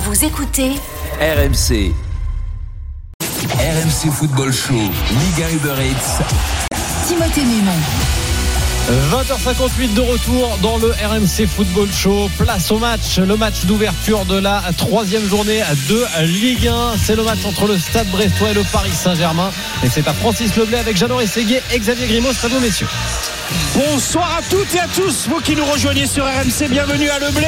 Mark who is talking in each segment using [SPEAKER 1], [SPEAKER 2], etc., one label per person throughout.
[SPEAKER 1] Vous écoutez
[SPEAKER 2] RMC. RMC Football Show, Ligue 1 Uber Eats.
[SPEAKER 1] Timothée Mémon.
[SPEAKER 3] 20h58 de retour dans le RMC Football Show. Place au match, le match d'ouverture de la troisième journée de Ligue 1. C'est le match entre le Stade Brestois et le Paris Saint-Germain. Et c'est à Francis Leblay avec Jeannot Rességuier et Xavier Grimaud. À vous, messieurs.
[SPEAKER 4] Bonsoir à toutes et à tous, vous qui nous rejoignez sur RMC, bienvenue à Leblé.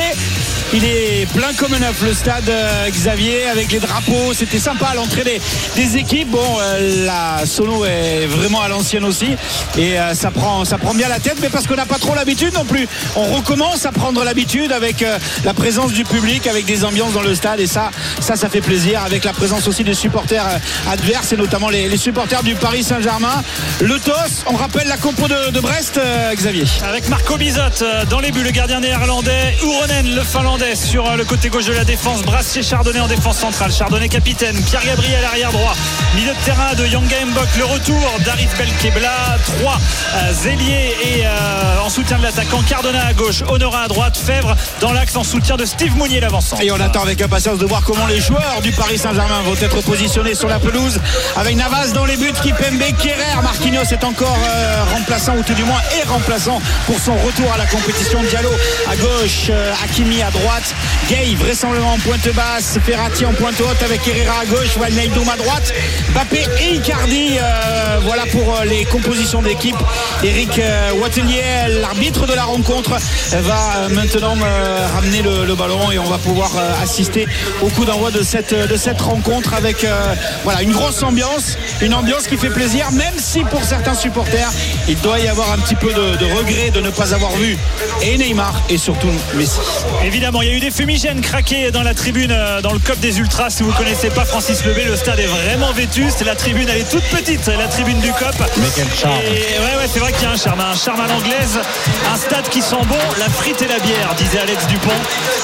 [SPEAKER 4] Il est plein comme un œuf le stade euh, Xavier avec les drapeaux. C'était sympa à l'entrée des, des équipes. Bon, euh, la sono est vraiment à l'ancienne aussi et euh, ça prend ça prend bien la tête, mais parce qu'on n'a pas trop l'habitude non plus. On recommence à prendre l'habitude avec euh, la présence du public, avec des ambiances dans le stade et ça, ça, ça fait plaisir. Avec la présence aussi des supporters euh, adverses et notamment les, supporters du Paris Saint-Germain. Le TOS, on rappelle la compo de, Brest, euh, Xavier.
[SPEAKER 5] Avec Marco Bizot dans les buts, le gardien néerlandais, Uronen le finlandais sur le côté gauche de la défense, Brassier Chardonnay en défense centrale, Chardonnay capitaine, Pierre Gabriel arrière droit, milieu de terrain de Yanga Mbok, le retour d'Arif Belkebla, trois euh, ailiers euh, en soutien de l'attaquant, Cardona à gauche, Honora à droite, Fèvre dans l'axe en soutien de Steve Mounier l'avancement.
[SPEAKER 4] Et on attend avec impatience de voir comment les joueurs du Paris Saint-Germain vont être positionnés sur la pelouse avec Navas dans les buts, Kipembe, Kerrer, Marquinhos est encore euh, remplaçant ou tout du moins est remplaçant pour son retour à la compétition. Diallo à gauche, euh, Hakimi à droite, Gay vraisemblablement en pointe basse, Ferrati en pointe haute avec Herrera à gauche, Wijnaldum à droite, Mbappé et Icardi. euh, voilà pour les compositions d'équipe. Eric L'arbitre de la rencontre, va euh, maintenant euh, ramener le, le ballon et on va pouvoir euh, assister au coup d'envoi de cette, de cette rencontre avec euh, voilà, une grosse ambiance, une ambiance qui fait plaisir, même si pour certains supporters, il doit y avoir un petit peu de, de regret de ne pas avoir vu et Neymar et surtout Messi.
[SPEAKER 5] Évidemment, il y a eu des fumigènes craqués dans la tribune, dans le COP des Ultras. Si vous ne connaissez pas Francis Lebé, le stade est vraiment vétuste. La tribune, elle est toute petite, la tribune du COP.
[SPEAKER 3] Mais quel charme.
[SPEAKER 5] Et ouais, ouais, c'est vrai qu'il y a un charme, un charme à. Un stade qui sent bon, la frite et la bière, disait Alex Dupont.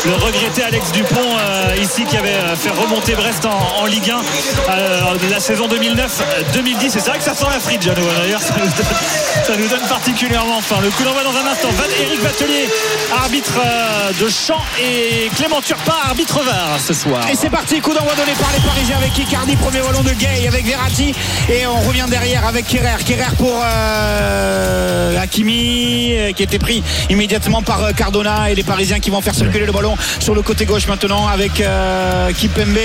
[SPEAKER 5] Le regretté Alex Dupont, euh, ici, qui avait euh, fait remonter Brest en, Ligue 1 euh, la saison 2009-2010. Et c'est vrai que ça sent la frite, Jeannot. D'ailleurs, ça nous donne, particulièrement faim. Le coup d'envoi dans un instant. Van Eric Batelier, arbitre euh, de champ, et Clément Turpin, arbitre VAR ce soir.
[SPEAKER 4] Et c'est parti, coup d'envoi donné par les Parisiens avec Icardi, premier ballon de Gay avec Verratti et on revient derrière avec Kerrer. Kerrer pour euh, Hakimi euh, qui était pris immédiatement par euh, Cardona et les Parisiens qui vont faire circuler le ballon sur le côté gauche maintenant avec euh, Kipembe.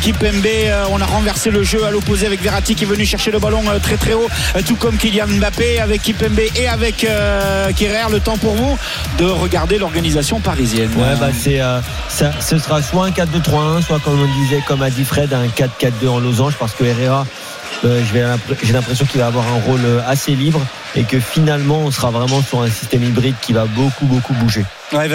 [SPEAKER 4] Kipembe, on a renversé le jeu à l'opposé avec Verratti qui est venu chercher le ballon très très haut, tout comme Kylian Mbappé avec Kipembe et avec Kerrer. Le temps pour vous de regarder l'organisation parisienne.
[SPEAKER 6] Bah ce sera soit un 4-2-3-1, soit comme on disait, comme a dit Fred, un 4-4-2 en losange, parce que Herrera, j'ai l'impression qu'il va avoir un rôle assez libre et que finalement on sera vraiment sur un système hybride qui va beaucoup beaucoup bouger.
[SPEAKER 4] Ouais,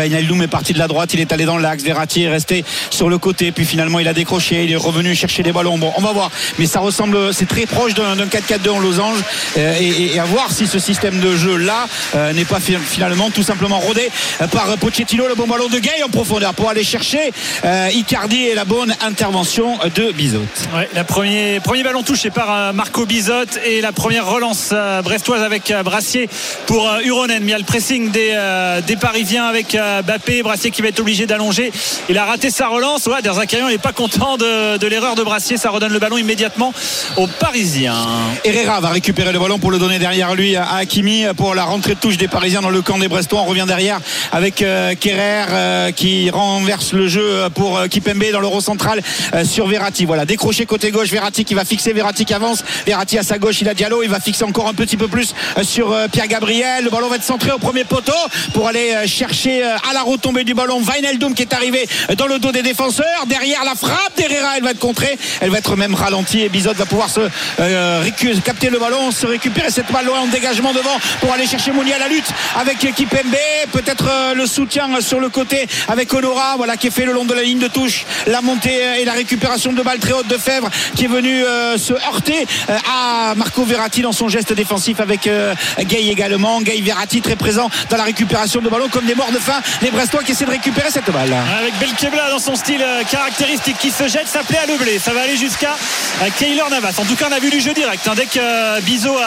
[SPEAKER 4] est parti de la droite, il est allé dans l'axe, Verratti est resté sur le côté, puis finalement il a décroché, il est revenu chercher des ballons. Bon, on va voir, mais ça ressemble, c'est très proche d'un d'un 4-4-2 en losange, euh, et, à voir si ce système de jeu là euh, n'est pas fi- finalement tout simplement rodé euh, par Pochettino, le bon ballon de Gay en profondeur pour aller chercher euh, Icardi et la bonne intervention de Bizot.
[SPEAKER 5] La premier, premier ballon touché par Marco Bizot et la première relance brestoise avec Brassier pour Uronen. Il y a le pressing des, des Parisiens avec euh, Bappé. Brassier qui va être obligé d'allonger. Il a raté sa relance. Ouais, Derzakarian n'est pas content de, l'erreur de Brassier. Ça redonne le ballon immédiatement aux Parisiens.
[SPEAKER 4] Herrera va récupérer le ballon pour le donner derrière lui à Hakimi pour la rentrée de touche des Parisiens dans le camp des Brestois. On revient derrière avec euh, Kerrer euh, qui renverse le jeu pour Kipembe dans l'euro central sur Verratti. Voilà, décroché côté gauche, Verratti qui va fixer, Verratti qui avance. Verratti à sa gauche, il a Diallo, il va fixer encore un petit peu plus sur Pierre Gabriel. Le ballon va être centré au premier poteau pour aller chercher euh, à la retombée du ballon Wijnaldum qui est arrivé dans le dos des défenseurs. Derrière la frappe d'Herrera, elle va être contrée. Elle va être même ralentie et va pouvoir se euh, capter le ballon, se récupérer cette balle loin en dégagement devant pour aller chercher Mouni à la lutte avec Kipembe. Peut-être euh, le soutien sur le côté avec Honora, voilà qui est fait le long de la ligne de touche. La montée et la récupération de balle très haute de Fèvre qui est venu se heurter à Marco Verratti dans son geste défensif avec Gay également. Gay Verratti très présent dans la récupération de ballon comme des morts de faim. Les Brestois qui essaient de récupérer cette balle.
[SPEAKER 5] Avec Belkebla dans son style euh, caractéristique qui se jette, ça plaît à Leblé. Ça va aller jusqu'à euh, Keylor Navas. En tout cas, on a vu du jeu direct. hein. Dès que euh, Bizot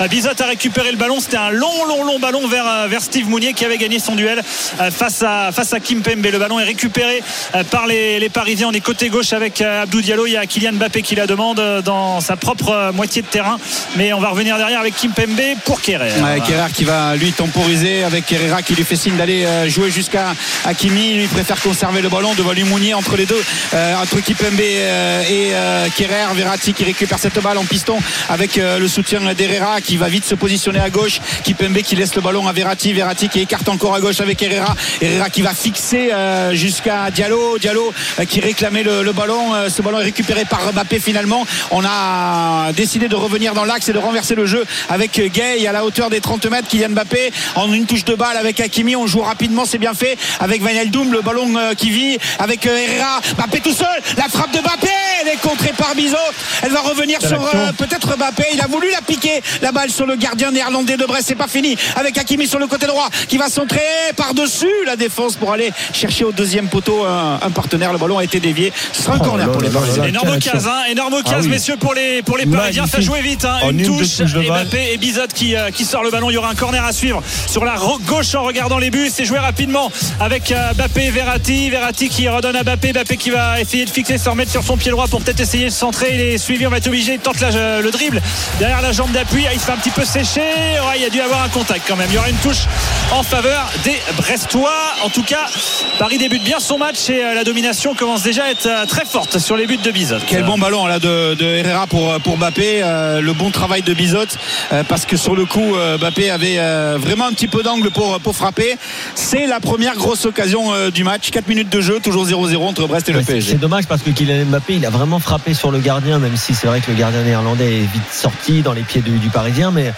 [SPEAKER 5] a, Bizot a récupéré le ballon, c'était un long, long, long ballon vers, vers Steve Mounier qui avait gagné son duel face à, face à Kim Pembe. Le ballon est récupéré par les, les Parisiens. On est côté gauche avec Abdou Diallo. Il y a Kylian Mbappé qui la demande dans sa propre moitié de terrain. Mais on va revenir derrière avec Kim Pembe pour Kerrer.
[SPEAKER 4] Ouais, Kerrer qui va lui temporiser avec Herrera qui lui fait signe d'aller euh, jouer jusqu'à Hakimi. Lui préfère conserver le ballon devant lui Mounier entre les deux, euh, entre Kipembe euh, et Kerrer. Verratti qui récupère cette balle en piston avec le soutien d'Herrera qui va vite se positionner à gauche. Kipembe qui laisse le ballon à Verratti. Verratti qui écarte encore à gauche avec Herrera. Herrera qui va fixer jusqu'à Diallo. Diallo qui réclamait le, le ballon. Ce ballon est récupéré par Mbappé finalement. On a décidé de revenir dans l'axe et de renverser le jeu avec Gay à la hauteur des 30 mètres. Kylian Mbappé en une touche de balle avec Hakimi. On joue rapidement, c'est bien fait. Avec Wijnaldum, le ballon euh, qui vit avec euh, Herrera. Mbappé tout seul. La frappe de Mbappé. Elle est contrée par Bizot. Elle va revenir sur euh, peut-être Mbappé. Il a voulu la piquer. La balle sur le gardien néerlandais de Brest. C'est pas fini. Avec Hakimi sur le côté droit qui va centrer par-dessus la défense pour aller chercher au deuxième poteau un, un partenaire. Le ballon a été dévié. Ce sera un
[SPEAKER 6] Oh
[SPEAKER 4] corner
[SPEAKER 6] là
[SPEAKER 4] pour les
[SPEAKER 6] là
[SPEAKER 4] Parisiens.
[SPEAKER 5] Énorme
[SPEAKER 6] quelle
[SPEAKER 5] case, hein, énorme case,
[SPEAKER 6] Ah oui.
[SPEAKER 5] messieurs, pour les, pour les Parisiens. Ça jouait vite, hein. Une touche,
[SPEAKER 6] balle.
[SPEAKER 5] Mbappé et Bizot qui, euh, qui sort le ballon. Il y aura un corner à suivre sur la gauche en regardant les buts. C'est joué rapidement avec euh, Mbappé et Verratti. Verratti qui redonne à Mbappé. Mbappé qui va essayer de fixer, se remettre sur son pied droit pour peut-être essayer de centrer. Il est suivi, on va être obligé. Il tente la- le dribble derrière la jambe d'appui. Ah, Il se fait un petit peu sécher. Il y a dû avoir un contact quand même. Il y aura une touche en faveur des Brestois. En tout cas, Paris débute bien son match et euh, la domination commence déjà à être euh, très forte sur les buts de Bizot.
[SPEAKER 4] Quel bon ballon là de, Herrera pour, pour Mbappé. Euh, le bon travail de Bizot euh, parce que sur le coup euh, Mbappé avait euh, vraiment un petit peu d'angle pour, pour frapper. C'est la première grosse occasion euh, du match. 4 minutes de jeu, toujours 0-0 entre Brest et le
[SPEAKER 6] Ouais,
[SPEAKER 4] PSG.
[SPEAKER 6] C'est dommage parce que Kylian Mbappé, il a vraiment frappé sur le gardien, même si c'est vrai que le gardien néerlandais est vite sorti dans les pieds du, du Parisien, mais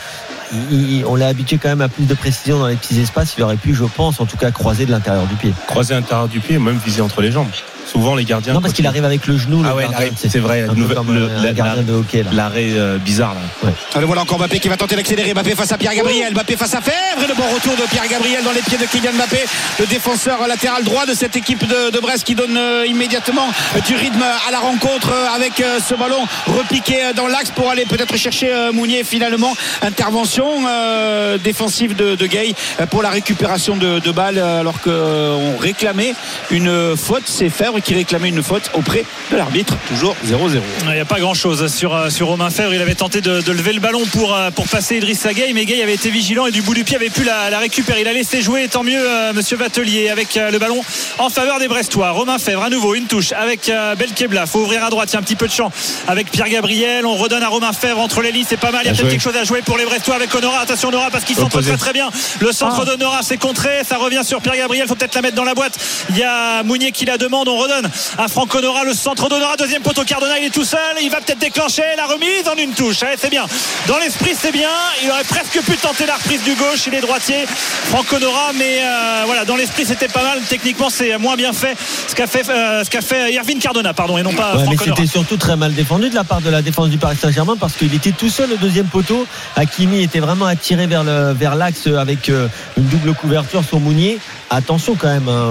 [SPEAKER 6] il- il- on l'a habitué quand même à plus de précision dans les petits espaces. Il aurait pu, je pense, en tout cas, croiser de l'intérieur du pied.
[SPEAKER 7] croiser l'intérieur du pied, même viser entre les jambes. Souvent, les gardiens.
[SPEAKER 6] Non, parce qu'il arrive avec le genou.
[SPEAKER 7] Ah ouais, c'est vrai. Le-
[SPEAKER 6] gardien de hockey.
[SPEAKER 7] L'arrêt euh, bizarre, là.
[SPEAKER 4] Allez, voilà encore Mbappé qui va tenter d'accélérer. Mbappé face à Pierre Gabriel. Mbappé face à Fèvre. Et le bon retour de Pierre Gabriel dans les pieds de Kylian Mbappé, le défenseur latéral droit de cette équipe de, de Brest qui donne euh, immédiatement euh, du rythme à la rencontre avec ce ballon repiqué dans l'axe pour aller peut-être chercher Mounier. Finalement, intervention euh, défensive de, de Gay pour la récupération de, de balles alors qu'on réclamait une faute. C'est Fèvre qui réclamait une faute auprès de l'arbitre. Toujours 0-0.
[SPEAKER 5] Il n'y a pas grand chose sur, euh, sur Romain Fèvre. Il avait tenté de, de lever le ballon pour, euh, pour passer Idrissa Gueye, mais Gueye avait été vigilant et du bout du pied avait pu la, la récupérer. Il a laissé jouer, tant mieux, euh, monsieur Vatelier, avec euh, le ballon en faveur des Brestois. Romain Fèvre, à nouveau, une touche avec euh, Belkebla. faut ouvrir à droite. Il y a un petit peu de champ avec Pierre Gabriel. On redonne à Romain Fèvre entre les lignes. C'est pas mal. Il y a peut-être quelque chose à jouer pour les Brestois avec Honora. Attention, Honora, parce qu'il centre très très bien. Le centre d'Honora, c'est contré. Ça revient sur Pierre Gabriel. faut peut-être la mettre dans la boîte. Il y a Mounier qui la demande. On redonne à Franck Honora. Le centre d'Honora. Deuxième poteau. Cardona, il est tout seul. Il va peut-être déclencher la remise en une touche. Allez, c'est bien. Dans l'esprit, c'est bien. Il aurait presque pu tenter la reprise du gauche. Il est droitier. Franck Honora. Mais euh, voilà, dans l'esprit, c'était pas mal. Techniquement, c'est moins bien fait ce qu'a fait, euh, ce qu'a fait Irvine Cardona, pardon, et non pas
[SPEAKER 6] Ouais, mais
[SPEAKER 5] Franck Honora.
[SPEAKER 6] c'était surtout très mal défendu de la part de la défense du Paris Saint-Germain parce qu'il était tout seul au deuxième poteau. Hakimi était vraiment attiré vers le vers l'axe avec euh, une double couverture sur Mounier. Attention quand même hein,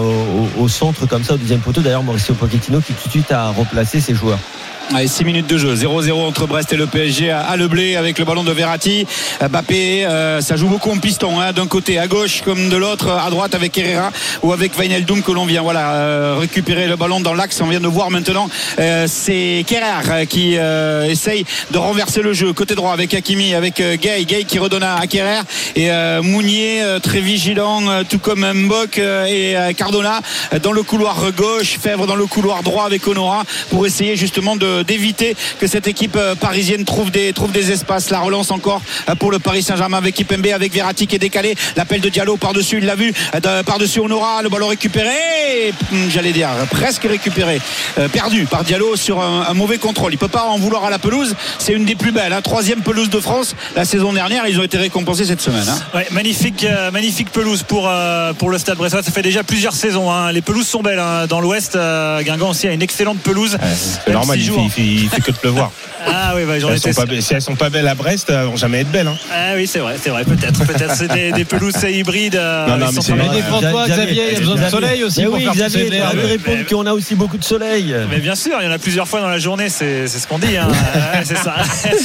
[SPEAKER 6] au centre comme ça au deuxième poteau. D'ailleurs Mauricio Pochettino qui tout de suite a replacé ses joueurs.
[SPEAKER 4] Allez, 6 minutes de jeu, 0-0 entre Brest et le PSG à Le Blé avec le ballon de Verratti. Euh, Mbappé, euh, ça joue beaucoup en piston, hein, d'un côté à gauche comme de l'autre à droite avec Herrera ou avec Wijnaldum que l'on vient voilà euh, récupérer le ballon dans l'axe. On vient de voir maintenant, euh, c'est Kerrer qui euh, essaye de renverser le jeu côté droit avec Hakimi, avec euh, Gay, Gay qui redonne à, Kerrer et Mounier très vigilant, tout comme Mbok et Cardona dans le couloir gauche, Fèvre dans le couloir droit avec Honora pour essayer justement de- d'éviter que cette équipe euh, parisienne trouve des, trouve des espaces. La relance encore euh, pour le Paris Saint-Germain avec Kipembe, avec Verratti qui est décalé. L'appel de Diallo par-dessus, il l'a vu. euh, de- Par-dessus Honora, le ballon récupéré. hum, J'allais dire, presque récupéré. Euh, perdu par Diallo sur un, un mauvais contrôle. Il peut pas en vouloir à la pelouse. C'est une des plus belles. hein. Troisième pelouse de France. La saison dernière, ils ont été récompensés cette semaine. hein.
[SPEAKER 5] Ouais, magnifique, euh, magnifique pelouse pour, euh, pour le Stade Brestois. Ça fait déjà plusieurs saisons. hein. Les pelouses sont belles hein. dans l'Ouest. euh, Guingamp aussi a une excellente pelouse.
[SPEAKER 7] C'est
[SPEAKER 5] Même
[SPEAKER 7] normal,
[SPEAKER 5] s'il
[SPEAKER 7] il
[SPEAKER 5] joue
[SPEAKER 7] fait,
[SPEAKER 5] en-
[SPEAKER 7] il, fait, il fait que de pleuvoir.
[SPEAKER 5] Ah oui, bah,
[SPEAKER 7] Si
[SPEAKER 5] j'en
[SPEAKER 7] elles,
[SPEAKER 5] étais
[SPEAKER 7] sont pas, si elles sont pas belles à Brest, elles vont jamais être belles. hein.
[SPEAKER 5] Ah oui, c'est vrai, c'est vrai, peut-être, peut-être. C'est des, des pelouses hybrides. euh,
[SPEAKER 7] Non, mais
[SPEAKER 5] sont
[SPEAKER 7] c'est
[SPEAKER 6] Xavier,
[SPEAKER 3] il y a besoin de soleil aussi
[SPEAKER 6] Mais
[SPEAKER 3] pour
[SPEAKER 6] oui,
[SPEAKER 3] faire
[SPEAKER 6] Xavier, répondre qu'on a aussi beaucoup de soleil.
[SPEAKER 5] Mais bien sûr, il y en a plusieurs fois dans la journée, c'est c'est ce qu'on dit. hein. Ouais, c'est ça.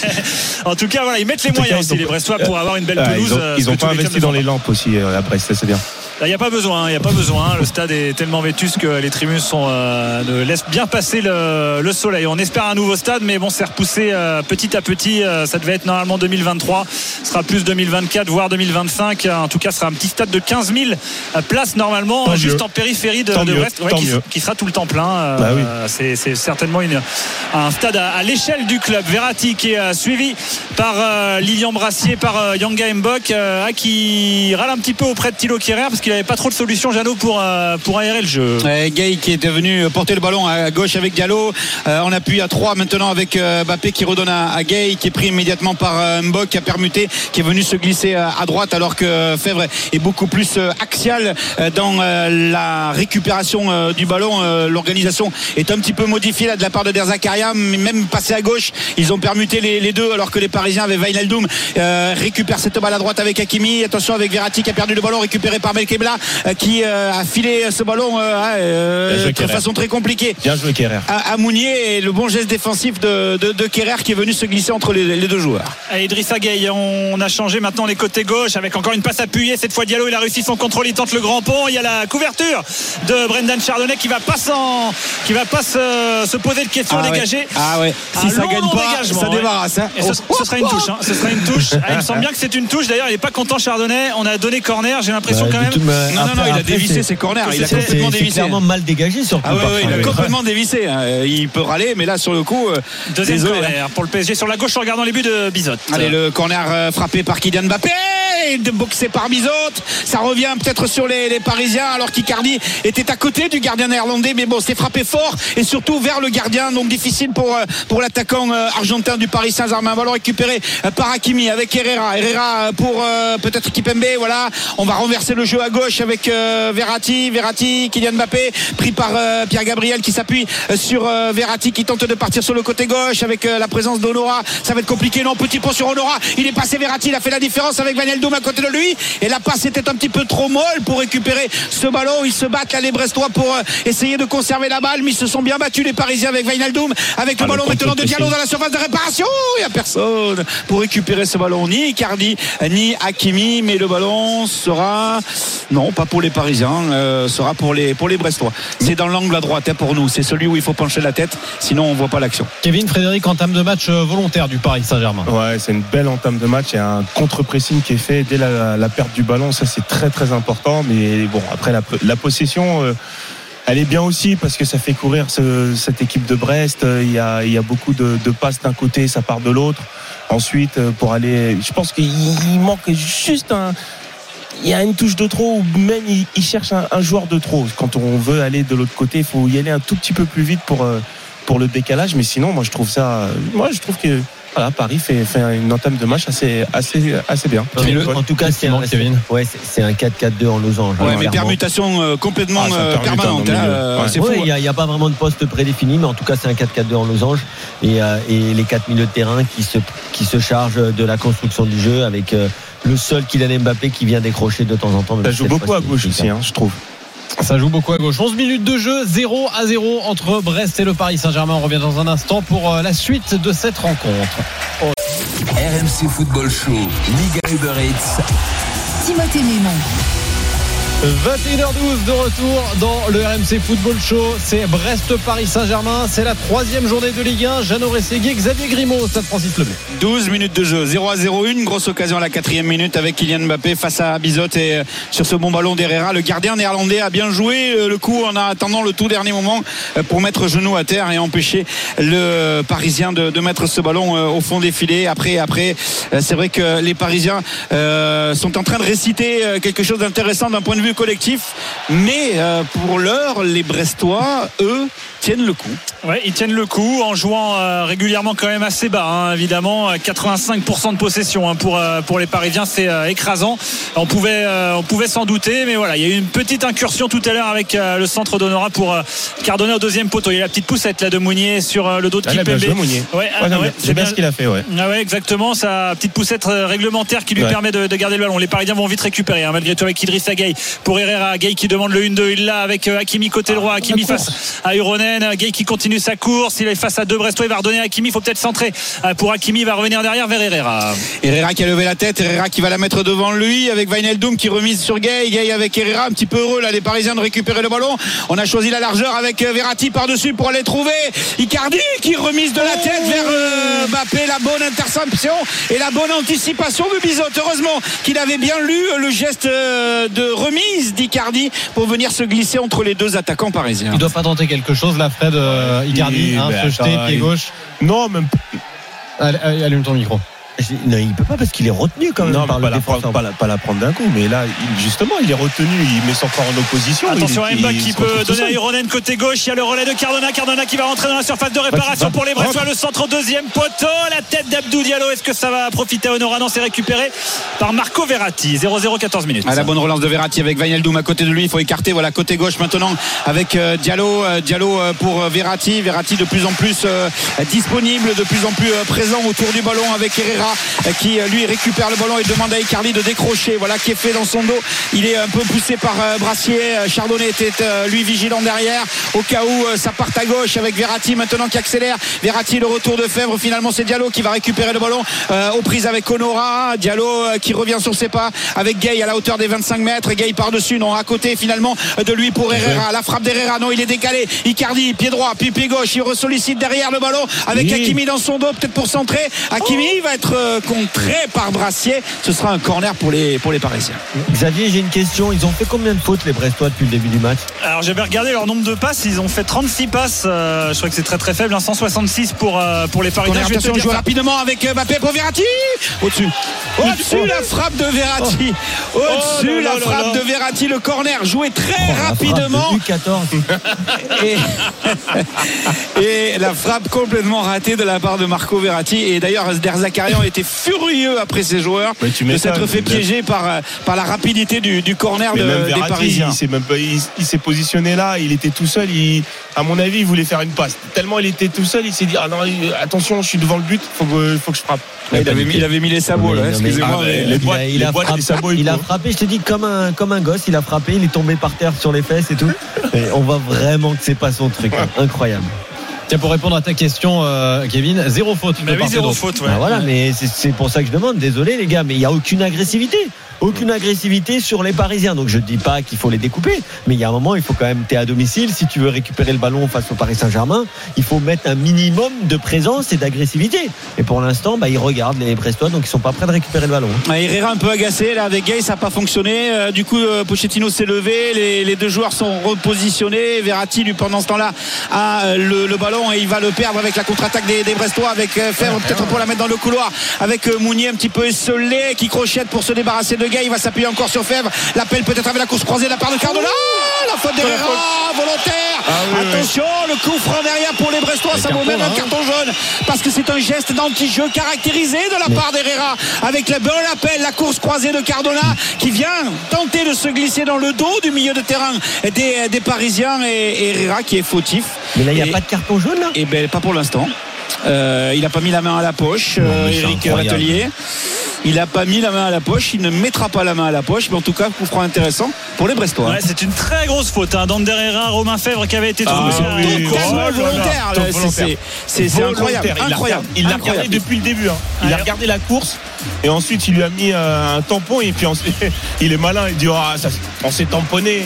[SPEAKER 5] en tout cas, voilà, ils mettent les moyens
[SPEAKER 7] ont
[SPEAKER 5] les Brestois, pour avoir une belle pelouse.
[SPEAKER 7] ils ont,
[SPEAKER 5] euh,
[SPEAKER 7] ils
[SPEAKER 5] ce
[SPEAKER 7] ont
[SPEAKER 5] que
[SPEAKER 7] pas investi dans les lampes aussi euh, à Brest, c'est bien.
[SPEAKER 5] Il n'y a pas besoin, il n'y a pas besoin. Le stade est tellement vétuste que les tribunes sont, euh, ne laissent bien passer le, le soleil. On espère un nouveau stade, mais bon, c'est repoussé euh, petit à petit. Euh, ça devait être normalement 2023, ce sera plus 2024, voire 2025. En tout cas, ce sera un petit stade de 15 000 places normalement,
[SPEAKER 7] Tant
[SPEAKER 5] juste
[SPEAKER 7] mieux.
[SPEAKER 5] en périphérie de,
[SPEAKER 7] Tant
[SPEAKER 5] de
[SPEAKER 7] mieux,
[SPEAKER 5] Brest, ouais,
[SPEAKER 7] tant
[SPEAKER 5] qui, sera tout le temps plein. Euh,
[SPEAKER 7] Bah oui.
[SPEAKER 5] c'est, c'est certainement une, un stade à, à l'échelle du club. Verratti qui est euh, suivi par euh, Lilian Brassier, par euh, Yanga Mbok, qui râle un petit peu auprès de Thilo Kierer parce qu'il n'avait pas trop de solutions, Jeannot, pour, euh, pour aérer le jeu.
[SPEAKER 4] Gay qui est venu porter le ballon à gauche avec Euh, on appuie à 3 maintenant avec euh, Mbappé qui redonne à, à Gay qui est pris immédiatement par euh, Mbok qui a permuté qui est venu se glisser euh, à droite alors que Fèvre est beaucoup plus euh, axial euh, dans la récupération du ballon. L'organisation est un petit peu modifiée là de la part de Derzakaria mais même passé à gauche. Ils ont permuté les, les deux alors que les Parisiens avaient Wijnaldum euh, récupère cette balle à droite avec Hakimi. Attention avec Verratti qui a perdu le ballon récupéré par Belkebla euh, qui euh, a filé ce ballon euh, de façon très compliquée.
[SPEAKER 7] Bien joué, Kerrer.
[SPEAKER 4] à, à Mounier et le bon geste défensif de, de, de Kerrer qui est venu se glisser entre les, les deux joueurs.
[SPEAKER 5] Allez, Idrissa Gueye, on a changé maintenant les côtés gauche avec encore une passe appuyée. Cette fois, Diallo, il a réussi son contrôle, il tente le grand pont. Il y a la couverture de Brendan Chardonnay qui va pas, s'en- qui va pas se, se poser de questions,
[SPEAKER 4] Ah ouais. Ah ouais. Si
[SPEAKER 5] Un
[SPEAKER 4] ça
[SPEAKER 5] long,
[SPEAKER 4] gagne pas,
[SPEAKER 5] dégagement,
[SPEAKER 4] ça débarrasse. hein.
[SPEAKER 5] Et ce, ce sera une touche. hein. Ce sera une touche. Ah, il me semble bien que c'est une touche. D'ailleurs, il n'est pas content Chardonnay. On a donné corner. J'ai l'impression
[SPEAKER 6] Bah,
[SPEAKER 5] quand même.
[SPEAKER 4] Non, non, non, il a dévissé ses corners. Il a complètement dévissé.
[SPEAKER 6] clairement mal dégagé surtout.
[SPEAKER 4] Ah ouais, ouais, il a complètement dévissé. hein. Il peut râler, mais là, sur le coup, euh,
[SPEAKER 5] Deuxième
[SPEAKER 4] désolé. hein.
[SPEAKER 5] corner pour le PSG sur la gauche en regardant les buts de Bizot.
[SPEAKER 4] Allez, le corner euh, frappé par Kylian Mbappé, boxé par Bizot. Ça revient peut-être sur les, les Parisiens, alors qu'Icardi était à côté du gardien néerlandais, mais bon, c'est frappé fort et surtout vers le gardien, donc difficile pour euh, pour l'attaquant euh, argentin du Paris Saint-Germain. Ballon récupéré euh, par Hakimi avec Herrera. Herrera pour peut-être Kipembe. Voilà, on va renverser le jeu à gauche avec Verratti, Verratti, Kylian Mbappé, pris par Pierre Gabriel qui s'appuie sur Verratti qui tente de partir sur le côté gauche avec la présence d'Honora. Ça va être compliqué. Non, petit pont sur Honora. Il est passé Verratti, il a fait la différence avec Vaneldoum à côté de lui. Et la passe était un petit peu trop molle pour récupérer ce ballon. Ils se battent là les Brestois pour euh, essayer de conserver la balle, mais ils se sont bien battus les Parisiens avec Vaneldoum, avec le
[SPEAKER 7] Ah,
[SPEAKER 4] ballon maintenant de. Diallo dans la surface de réparation. Il n'y a personne pour récupérer ce ballon, ni Icardi, ni Hakimi, mais le ballon sera non pas pour les Parisiens, euh, sera pour les pour les Brestois. C'est dans l'angle à droite hein, pour nous. C'est celui où il faut pencher la tête, sinon on voit pas l'action.
[SPEAKER 3] Kevin Frédéric entame de match euh, volontaire du Paris Saint-Germain.
[SPEAKER 7] Ouais, c'est une belle entame de match. Il un contre-pressing qui est fait dès la, perte du ballon. Ça, c'est très très important. Mais bon, après la, possession. euh, elle est bien aussi parce que ça fait courir ce- cette équipe de Brest. Il y a, il y a beaucoup de, passes d'un côté, ça part de l'autre. Ensuite, euh, pour aller, je pense qu'il il manque juste un. Il y a une touche de trop ou même il, il cherche un, un joueur de trop. Quand on veut aller de l'autre côté, il faut y aller un tout petit peu plus vite pour euh, pour le décalage. Mais sinon, moi je trouve ça. Moi je trouve que voilà, Paris fait, fait une entame de match assez assez assez bien.
[SPEAKER 6] En tout cas, c'est un,
[SPEAKER 3] manque, Kevin
[SPEAKER 6] ouais, c'est- c'est un 4-4-2 en losange.
[SPEAKER 4] Ouais,
[SPEAKER 6] hein,
[SPEAKER 4] mais permutation euh, complètement
[SPEAKER 7] Ah,
[SPEAKER 4] euh, permanente. hein, euh,
[SPEAKER 7] Ouais.
[SPEAKER 6] Il n'y a, y a pas vraiment de poste prédéfini, mais en tout cas, c'est un 4-4-2 en losange. Et, euh, et les quatre milieux de terrain qui se, qui se chargent de la construction du jeu avec euh, le seul Kylian Mbappé qui vient décrocher de temps en temps.
[SPEAKER 7] Ça joue beaucoup à gauche aussi, hein, je trouve.
[SPEAKER 3] Ça joue beaucoup à gauche. 11 minutes de jeu, 0 à 0 entre Brest et le Paris Saint-Germain. On revient dans un instant pour euh, la suite de cette rencontre.
[SPEAKER 2] RMC Football Show, Liga Uber Eats.
[SPEAKER 1] Timothée Mémon.
[SPEAKER 3] 21h12 de retour dans le RMC Football Show. C'est Brest-Paris Saint-Germain. C'est la troisième journée de Ligue 1. Jeannot Rességuier, Xavier Grimaud au Stade Francis Leblay.
[SPEAKER 4] 12 minutes de jeu, 0 à 0, une grosse occasion à la quatrième minute avec Kylian Mbappé face à Bizot et euh, sur ce bon ballon d'Herrera. Le gardien néerlandais a bien joué euh, le coup en attendant le tout dernier moment euh, pour mettre genou à terre et empêcher le Parisien de, mettre ce ballon au fond des filets. Après, après, c'est vrai que les Parisiens sont en train de réciter quelque chose d'intéressant d'un point de vue collectif, mais euh, pour l'heure, les Brestois, eux, tiennent le coup.
[SPEAKER 5] Ouais, ils tiennent le coup en jouant euh, régulièrement quand même assez bas, hein, évidemment. Euh, 85% de possession hein, pour, euh, pour les Parisiens, c'est euh, écrasant. On pouvait, euh, on pouvait s'en douter, mais voilà, il y a eu une petite incursion tout à l'heure avec euh, le centre d'Honora pour euh, Cardona au deuxième poteau. Il y a la petite poussette là de Mounier sur euh, le dos de
[SPEAKER 7] Ah, Mounier.
[SPEAKER 5] Ouais, ah,
[SPEAKER 7] Ouais, c'est bien ce qu'il a fait, ouais.
[SPEAKER 5] ah ouais, exactement. Sa petite poussette euh, réglementaire qui lui
[SPEAKER 7] Ouais.
[SPEAKER 5] permet de, de garder le ballon. Les Parisiens vont vite récupérer, hein, malgré tout, avec Idrissa Gueye pour Herrera. Gueye qui demande le 1-2. Il l'a avec euh, Hakimi côté droit. Hakimi face à Gueye qui continue sa course. Il est face à deux Brestois. Il va redonner à Hakimi. Il faut peut-être centrer euh, pour Hakimi. Il va revenir derrière vers Herrera.
[SPEAKER 4] Herrera qui a levé la tête, Herrera qui va la mettre devant lui avec Wijnaldum qui remise sur Gay, Gay avec Herrera un petit peu heureux là les Parisiens de récupérer le ballon. On a choisi la largeur avec euh, Verratti par-dessus pour aller trouver Icardi qui remise de la tête vers euh, Mbappé, la bonne interception et la bonne anticipation de Bizot. Heureusement qu'il avait bien lu le geste de remise d'Icardi pour venir se glisser entre les deux attaquants parisiens.
[SPEAKER 3] Il doit pas tenter quelque chose là, Fred euh, Icardi,
[SPEAKER 7] Oui,
[SPEAKER 3] hein, se jeter,
[SPEAKER 7] attends,
[SPEAKER 3] pied gauche.
[SPEAKER 7] Non, même
[SPEAKER 3] allez, allume ton micro.
[SPEAKER 6] Non, il peut pas parce qu'il est retenu quand même
[SPEAKER 7] non,
[SPEAKER 6] par
[SPEAKER 7] pas,
[SPEAKER 6] le
[SPEAKER 7] la prendre, pas, la, pas la prendre d'un coup, mais là, il- justement, il est retenu, il met son corps en opposition.
[SPEAKER 5] Attention à
[SPEAKER 7] il,
[SPEAKER 5] Mbappé qui peut donner à. Ironen côté gauche. Il y a le relais de Cardona. Cardona qui va rentrer dans la surface de réparation pour les Brestois. Le centre au deuxième poteau. La tête d'Abdou Diallo. Est-ce que ça va profiter à Honora Non, c'est récupéré par Marco Verratti. 0-0, 14 minutes.
[SPEAKER 4] À la bonne relance de Verratti avec Wijnaldum à côté de lui, il faut écarter. Voilà côté gauche maintenant avec euh, Diallo, Euh, Diallo euh, pour Verratti, Verratti de plus en plus euh, disponible, de plus en plus euh, présent autour du ballon avec Herrera qui euh, lui récupère le ballon et demande à Icardi de décrocher. Voilà qui est fait dans son dos. Il est un peu poussé par euh, Brassier. Euh, Chardonnay était lui vigilant derrière au cas où ça parte à gauche avec Verratti maintenant qui accélère. Verratti le retour de Fèvre. Finalement c'est Diallo qui va récupérer le ballon aux prises avec Honora. Diallo qui revient sur ses pas avec Gay à la hauteur des 25 mètres. Gay par-dessus, non, à côté finalement de lui pour Herrera. La frappe d'Herrera, non, il est décalé. Icardi, pied droit, puis pied gauche. Il ressollicite derrière le ballon avec
[SPEAKER 6] Oui.
[SPEAKER 4] Hakimi dans son dos, peut-être pour centrer. Hakimi va être euh, contré par Brassier. Ce sera un corner pour les, pour les Parisiens.
[SPEAKER 6] Xavier, j'ai une question. Ils ont fait combien de fautes les Brestois depuis le début du match?
[SPEAKER 5] Alors j'avais regardé leur nombre de passes, ils ont fait 36 passes, euh, je crois que c'est très très faible, hein, 166 pour, euh, pour les Parisiens.
[SPEAKER 4] Corner,
[SPEAKER 5] Je vais te dire
[SPEAKER 4] rapidement avec Mbappé pour Verratti. Au-dessus. Au-dessus, la frappe de Verratti. Au-dessus,
[SPEAKER 5] Oh
[SPEAKER 4] la frappe de Verratti. Le corner joué très
[SPEAKER 6] Oh,
[SPEAKER 4] rapidement.
[SPEAKER 6] de U14.
[SPEAKER 4] et, et la frappe complètement ratée de la part de Marco Verratti et d'ailleurs Der Zakarian était furieux après ses joueurs
[SPEAKER 7] Mais tu
[SPEAKER 4] de s'être fait piéger par, euh, par la rapidité du, du corner de-
[SPEAKER 7] même
[SPEAKER 4] des
[SPEAKER 7] Verratti,
[SPEAKER 4] Parisiens
[SPEAKER 7] il s'est même pas- il, il s'est positionné là, il était tout seul. Il, à mon avis, il voulait faire une passe. Tellement il était tout seul, il s'est dit ah non, attention, je suis devant le but, faut que, faut que je frappe.
[SPEAKER 4] il, avait mis, il avait mis les sabots là, excusez-moi
[SPEAKER 7] Ah, les
[SPEAKER 6] il a,
[SPEAKER 7] les boîtes,
[SPEAKER 6] frappé,
[SPEAKER 7] les sabots, il
[SPEAKER 6] il a
[SPEAKER 7] faut.
[SPEAKER 6] frappé, je te dis, comme un, comme un gosse, il a frappé, il est tombé par terre sur les fesses et tout. Et on voit vraiment que c'est pas son truc. hein. Incroyable.
[SPEAKER 3] Tiens, pour répondre à ta question, euh, Kevin, zéro faute.
[SPEAKER 5] Bah oui, zéro faute, ouais.
[SPEAKER 6] Ah, voilà, mais c'est- c'est pour ça que je demande. Désolé les gars, mais il n'y a aucune agressivité. Aucune agressivité sur les Parisiens. Donc je ne dis pas qu'il faut les découper, mais il y a un moment, il faut quand même, t'es à domicile, si tu veux récupérer le ballon face au Paris Saint-Germain, il faut mettre un minimum de présence et d'agressivité. Et pour l'instant, bah, ils regardent les Brestois, donc ils sont pas prêts de récupérer le ballon. hein.
[SPEAKER 4] Ah, Herrera un peu agacé là avec Gay ça n'a pas fonctionné Euh, du coup euh, Pochettino s'est levé les, les deux joueurs sont repositionnés Verratti lui pendant ce temps là a euh, le, le ballon et il va le perdre avec la contre-attaque des, des Brestois avec Fèvre peut-être pour la mettre dans le couloir avec Mounier un petit peu esselé qui crochette pour se débarrasser de Gay il va s'appuyer encore sur Fèvre. L'appel peut-être avec la course croisée de la part de Cardona. La faute d'Herrera volontaire. Attention le coup franc derrière pour les Brestois. Ça vaut même un carton jaune. parce que c'est un geste d'anti-jeu caractérisé de la part d'Herrera. Avec le bon appel la course croisée de Cardona qui vient tenter de se glisser dans le dos du milieu de terrain des, des Parisiens et, et Herrera qui est fautif.
[SPEAKER 6] Mais là, il n'y a
[SPEAKER 4] Et-
[SPEAKER 6] pas de carton jaune là?
[SPEAKER 4] Et ben pas pour l'instant. Euh, il a pas mis la main à la poche, euh, Eric. Il n'a pas mis la main à la poche, il ne mettra pas la main à la poche, mais en tout cas, coup franc intéressant pour les Brestois.
[SPEAKER 5] Ouais, c'est une très grosse faute. Hein. Dander Herrera, Romain Fèvre qui avait été trouvé.
[SPEAKER 7] Ah, oui,
[SPEAKER 4] Totalement
[SPEAKER 7] oh
[SPEAKER 4] volontaire, c'est- incroyable.
[SPEAKER 7] Il l'a
[SPEAKER 4] incroyable.
[SPEAKER 7] regardé- Il l'a regardé depuis le début. hein. Il a regardé la course et ensuite il lui a mis euh, un tampon et puis ensuite, il est malin. Il dit ah, ça, on s'est tamponné.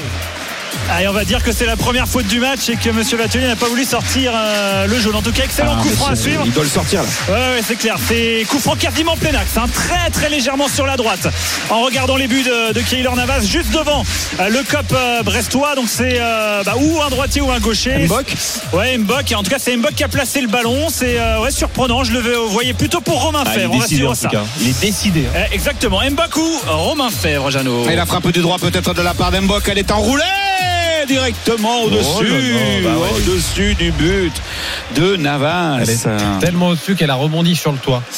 [SPEAKER 5] Allez, on va dire que c'est la première faute du match et que Monsieur Batelier n'a pas voulu sortir euh, le jaune. En tout cas, excellent
[SPEAKER 4] Ah,
[SPEAKER 5] coup franc à suivre.
[SPEAKER 4] Il doit le sortir là.
[SPEAKER 5] Ouais, ouais, c'est clair. C'est coup franc quasiment plein axe. hein. Très, très légèrement sur la droite. En regardant les buts de, de Keylor Navas, juste devant euh, le cop euh, brestois. Donc c'est euh, bah, ou un droitier ou un gaucher.
[SPEAKER 4] Mbok
[SPEAKER 5] Ouais, Mbok. En tout cas, c'est Mbok qui a placé le ballon. C'est euh, ouais, surprenant. Je le voyais plutôt pour Romain
[SPEAKER 7] Ah, il
[SPEAKER 5] Fèvre.
[SPEAKER 7] est
[SPEAKER 5] On va
[SPEAKER 7] décidé
[SPEAKER 5] suivre
[SPEAKER 7] en
[SPEAKER 5] ça.
[SPEAKER 7] cas. Il est décidé. hein.
[SPEAKER 5] Eh, Exactement. Mbok ou Romain Fèvre, Jeannot?
[SPEAKER 4] Et la frappe du droit peut-être de la part d'Embok, elle est enroulée directement au-dessus,
[SPEAKER 7] Oh bah ouais.
[SPEAKER 4] au-dessus du but de Navas.
[SPEAKER 3] Elle est tellement au-dessus qu'elle a rebondi sur le toit.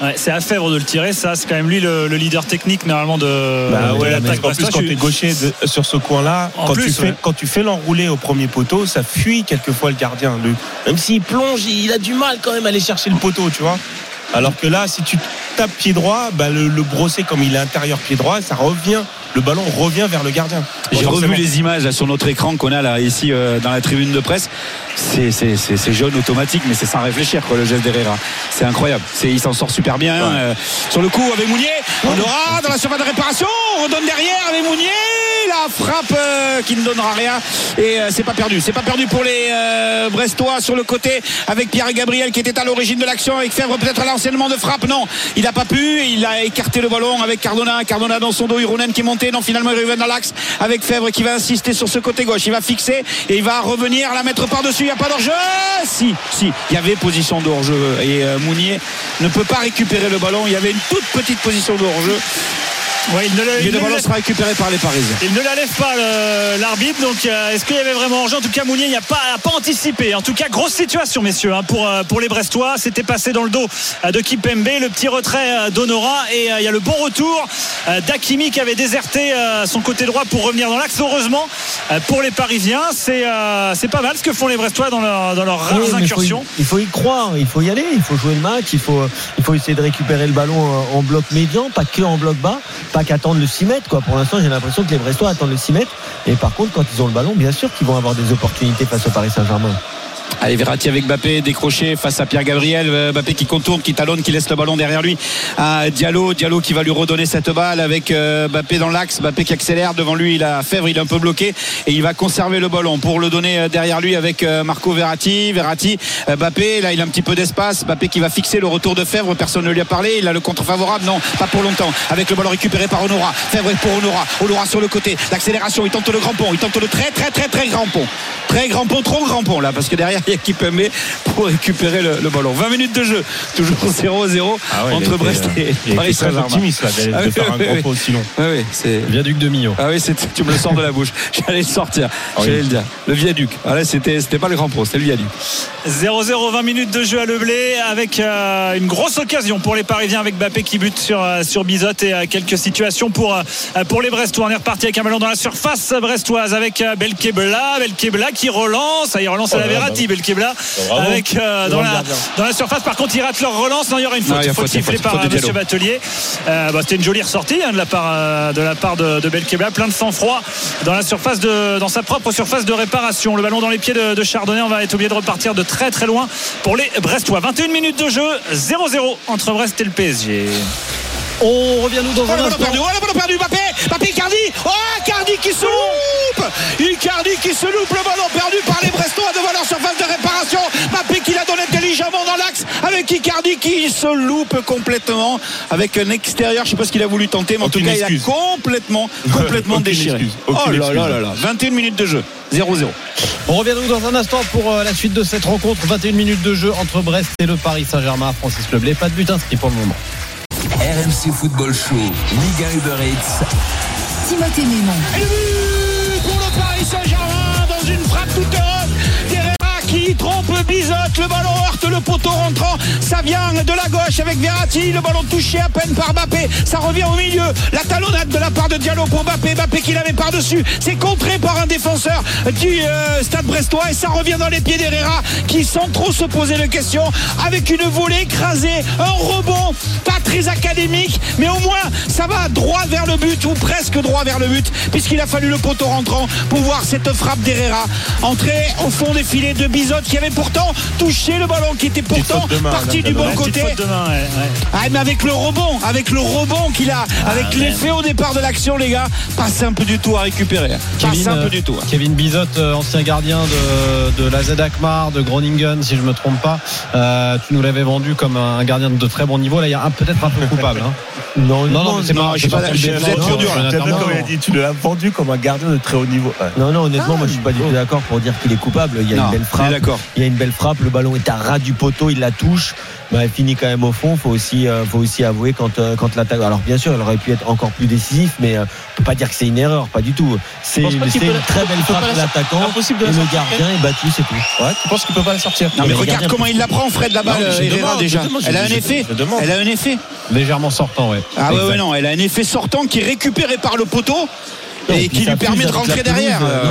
[SPEAKER 5] Ouais, c'est à Fèvre de le tirer. Ça, c'est quand même lui le, le leader technique normalement de,
[SPEAKER 7] Bah
[SPEAKER 5] de l'attaque
[SPEAKER 7] qu'en plus, quand tu es gaucher de- sur ce coin-là,
[SPEAKER 5] En
[SPEAKER 7] quand,
[SPEAKER 5] plus,
[SPEAKER 7] tu fais,
[SPEAKER 5] ouais.
[SPEAKER 7] quand tu fais l'enroulé au premier poteau, ça fuit quelquefois le gardien. Le- même s'il plonge, il a du mal quand même à aller chercher le poteau, tu vois. Alors que là, si tu tapes pied droit, bah, le, le brosser comme il est intérieur pied droit, ça revient. Le ballon revient vers le gardien.
[SPEAKER 4] J'ai revu les images là, sur notre écran qu'on a là ici euh, dans la tribune de presse. C'est c'est- c'est- c'est jaune automatique, mais c'est sans réfléchir quoi le geste d'Herrera. C'est incroyable. C'est il s'en sort super bien. euh, sur le coup avec Mounier, on aura dans la surface de réparation, on redonne derrière avec Mounier. La frappe euh, qui ne donnera rien et euh, c'est pas perdu. C'est pas perdu pour les euh, Brestois sur le côté avec Pierre Gabriel qui était à l'origine de l'action avec Fèvre peut-être à l'enseignement de frappe. Non, il n'a pas pu. Il a écarté le ballon avec Cardona. Cardona dans son dos. Irounen qui est monté. Non, finalement il revient dans l'axe avec Fèvre qui va insister sur ce côté gauche. Il va fixer et il va revenir la mettre par-dessus. Il n'y a pas d'hors-jeu. Si, si. Il y avait position de hors-jeu et Mounier ne peut pas récupérer le ballon. Il y avait une toute petite position de.
[SPEAKER 5] Ouais, il ne le- il ne
[SPEAKER 4] sera récupéré par les Parisiens.
[SPEAKER 5] Il ne la lève pas l'arbitre, donc euh, est-ce qu'il y avait vraiment enjeu En tout cas, Mounier n'a pas, a pas anticipé. En tout cas, grosse situation, messieurs, hein, pour, euh, pour les Brestois. C'était passé dans le dos euh, de Kipembe, le petit retrait d'Honora, et euh, il y a le bon retour d'Akimi qui avait déserté euh, son côté droit pour revenir dans l'axe. Heureusement, pour les Parisiens, c'est euh, c'est pas mal ce que font les Brestois dans, leur, dans leurs rares
[SPEAKER 6] Oui, mais il faut y-
[SPEAKER 5] incursions.
[SPEAKER 6] Il faut y croire, il faut y aller, il faut jouer le match, il faut, il faut essayer de récupérer le ballon en bloc médian, pas que en bloc bas, pas qu'attendre le 6 mètres. Quoi. Pour l'instant, j'ai l'impression que les Brestois attendent le 6 mètres. Et par contre, quand ils ont le ballon, bien sûr qu'ils vont avoir des opportunités face au Paris Saint-Germain.
[SPEAKER 4] Allez, Verratti avec Bappé décroché face à Pierre Gabriel. Euh, Bappé qui contourne, qui talonne, qui laisse le ballon derrière lui à Diallo. Diallo qui va lui redonner cette balle avec euh, Bappé dans l'axe. Bappé qui accélère devant lui. Il a Fèvre, il est un peu bloqué et il va conserver le ballon pour le donner euh, derrière lui avec Marco Verratti. Verratti, euh, Bappé, là il a un petit peu d'espace. Bappé qui va fixer le retour de Fèvre. Personne ne lui a parlé. Il a le contre favorable. Non, pas pour longtemps. Avec le ballon récupéré par Honora. Fèvre pour Honora. Honora sur le côté. L'accélération. Il tente le grand pont. Il tente le très très très très grand pont. Très grand pont, trop grand pont là parce que derrière il y a Kipembe pour récupérer le, le ballon. 20 minutes de jeu, toujours 0-0
[SPEAKER 7] Ah ouais, il a
[SPEAKER 4] entre Brest
[SPEAKER 7] euh,
[SPEAKER 4] et
[SPEAKER 7] il a
[SPEAKER 4] Paris Saint-Germain.
[SPEAKER 7] optimiste là, de,
[SPEAKER 4] Ah oui,
[SPEAKER 7] faire un
[SPEAKER 4] oui,
[SPEAKER 7] grand
[SPEAKER 4] oui.
[SPEAKER 7] aussi long.
[SPEAKER 4] Oui, oui, c'est.
[SPEAKER 3] Viaduc de Millau.
[SPEAKER 4] Ah oui, c'est- tu me le sors de la bouche. J'allais le sortir.
[SPEAKER 7] Ah.
[SPEAKER 4] J'allais le dire. Le viaduc. Ah là, c'était, c'était pas le grand pro, c'était le viaduc.
[SPEAKER 5] 0-0, 20 minutes de jeu à Leblé avec euh, une grosse occasion pour les Parisiens avec Bappé qui bute sur, euh, sur Bizot et euh, quelques situations pour, euh, pour les Brestois. On est reparti avec un ballon dans la surface brestoise avec euh, Belkebla. Belkebla qui relance. Ah, il relance à la
[SPEAKER 7] Oh
[SPEAKER 5] Verratti, Belkebla.
[SPEAKER 7] bravo.
[SPEAKER 5] Avec, euh, dans, la,
[SPEAKER 7] gardien.
[SPEAKER 5] dans la surface. Par contre, il rate leur relance. Non, il y aura une faute.
[SPEAKER 4] Non, il
[SPEAKER 5] sifflée
[SPEAKER 4] faute,
[SPEAKER 5] par
[SPEAKER 4] faute de
[SPEAKER 5] euh. Batelier. Euh, bah, C'était une jolie ressortie hein, de la part, de, la part de, de Belkebla. Plein de sang-froid dans la surface de, dans sa propre surface de réparation. Le ballon dans les pieds de, de Chardonnay. On va être obligé de repartir de très très loin pour les Brestois. 21 minutes de jeu, 0-0 entre Brest et le PSG.
[SPEAKER 3] On revient nous dans
[SPEAKER 4] Oh
[SPEAKER 3] un
[SPEAKER 4] le ballon
[SPEAKER 3] instant.
[SPEAKER 4] perdu, oh le ballon perdu, Bappé, Bappé Icardi, oh Icardi qui se loupe, Icardi qui se loupe, le ballon perdu par les Brestois devant avec Icardi qui se loupe complètement avec un extérieur, je sais pas ce qu'il a voulu tenter, mais en
[SPEAKER 7] Aucune
[SPEAKER 4] tout cas il a complètement, complètement déchiré.
[SPEAKER 7] excuse,
[SPEAKER 4] Oh là là là là, 21 minutes de jeu, 0-0.
[SPEAKER 3] On revient nous dans un instant pour euh, la suite de cette rencontre. 21 minutes de jeu entre Brest et le Paris Saint-Germain. Francis Leblé, pas de but inscrit pour le moment.
[SPEAKER 2] RMC Football Show, Liga Uber Eats.
[SPEAKER 1] Timothée Mémon.
[SPEAKER 4] Et but pour le Paris Saint-Germain dans une frappe toute qui trompe Bizot, le ballon heurte le poteau rentrant. Ça vient de la gauche avec Verratti. Le ballon touché à peine par Mbappé. Ça revient au milieu. La talonnade de la part de Diallo pour Mbappé. Mbappé qui l'avait par-dessus. C'est contré par un défenseur du euh, Stade Brestois et ça revient dans les pieds d'Herrera qui sans trop se poser de questions avec une volée écrasée, un rebond pas très académique, mais au moins ça va droit vers le but ou presque droit vers le but puisqu'il a fallu le poteau rentrant pour voir cette frappe d'Herrera entrer au fond des filets de Bizot qui avait pourtant touché le ballon qui était pourtant
[SPEAKER 7] main,
[SPEAKER 4] parti du bon côté.
[SPEAKER 5] Main, ouais, ouais.
[SPEAKER 4] Ah, mais avec le rebond, avec le rebond qu'il a, avec l'effet au départ de l'action, les gars, pas simple du tout à récupérer. Pas simple
[SPEAKER 3] euh,
[SPEAKER 4] du tout.
[SPEAKER 3] Kevin Bizot, euh, ancien gardien de, de la Z Akmar, de Groningen, si je me trompe pas. Euh, tu nous l'avais vendu comme un gardien de très bon niveau. Là, il y a peut-être un peu coupable. hein.
[SPEAKER 6] Non,
[SPEAKER 3] Non, non, c'est
[SPEAKER 4] non,
[SPEAKER 3] pas.
[SPEAKER 4] pas, vous êtes trop dur,
[SPEAKER 7] dit Tu l'as vendu comme un gardien de très haut niveau.
[SPEAKER 6] Non, non, honnêtement, moi je suis pas du tout d'accord pour dire qu'il est coupable. Il y a une belle
[SPEAKER 4] est
[SPEAKER 6] frappe. Il y a une belle frappe. Le ballon est à ras du poteau. Il la touche. Bah, elle finit quand même au fond. Faut aussi, euh, faut aussi avouer quand, euh, quand l'attaque. Alors bien sûr, elle aurait pu être encore plus décisif, mais euh, on peut pas dire que c'est une erreur, pas du tout. C'est une
[SPEAKER 7] la-
[SPEAKER 6] très belle frappe de
[SPEAKER 7] la-
[SPEAKER 6] l'attaquant.
[SPEAKER 7] Impossible de
[SPEAKER 6] Et
[SPEAKER 7] la
[SPEAKER 6] le
[SPEAKER 7] sortir.
[SPEAKER 6] gardien est battu, c'est tout.
[SPEAKER 7] Ouais, tu penses qu'il peut pas la sortir
[SPEAKER 4] Non, mais
[SPEAKER 6] Mais
[SPEAKER 4] regarde comment il la prend, Fred, la balle, Herrera,
[SPEAKER 7] demande,
[SPEAKER 4] déjà.
[SPEAKER 7] demande,
[SPEAKER 4] Elle a un effet. Elle a un effet.
[SPEAKER 3] Légèrement sortant, ouais.
[SPEAKER 4] Ah ouais, non, elle a un effet sortant qui est récupéré par le poteau. Et qui lui permet de rentrer derrière.
[SPEAKER 6] euh,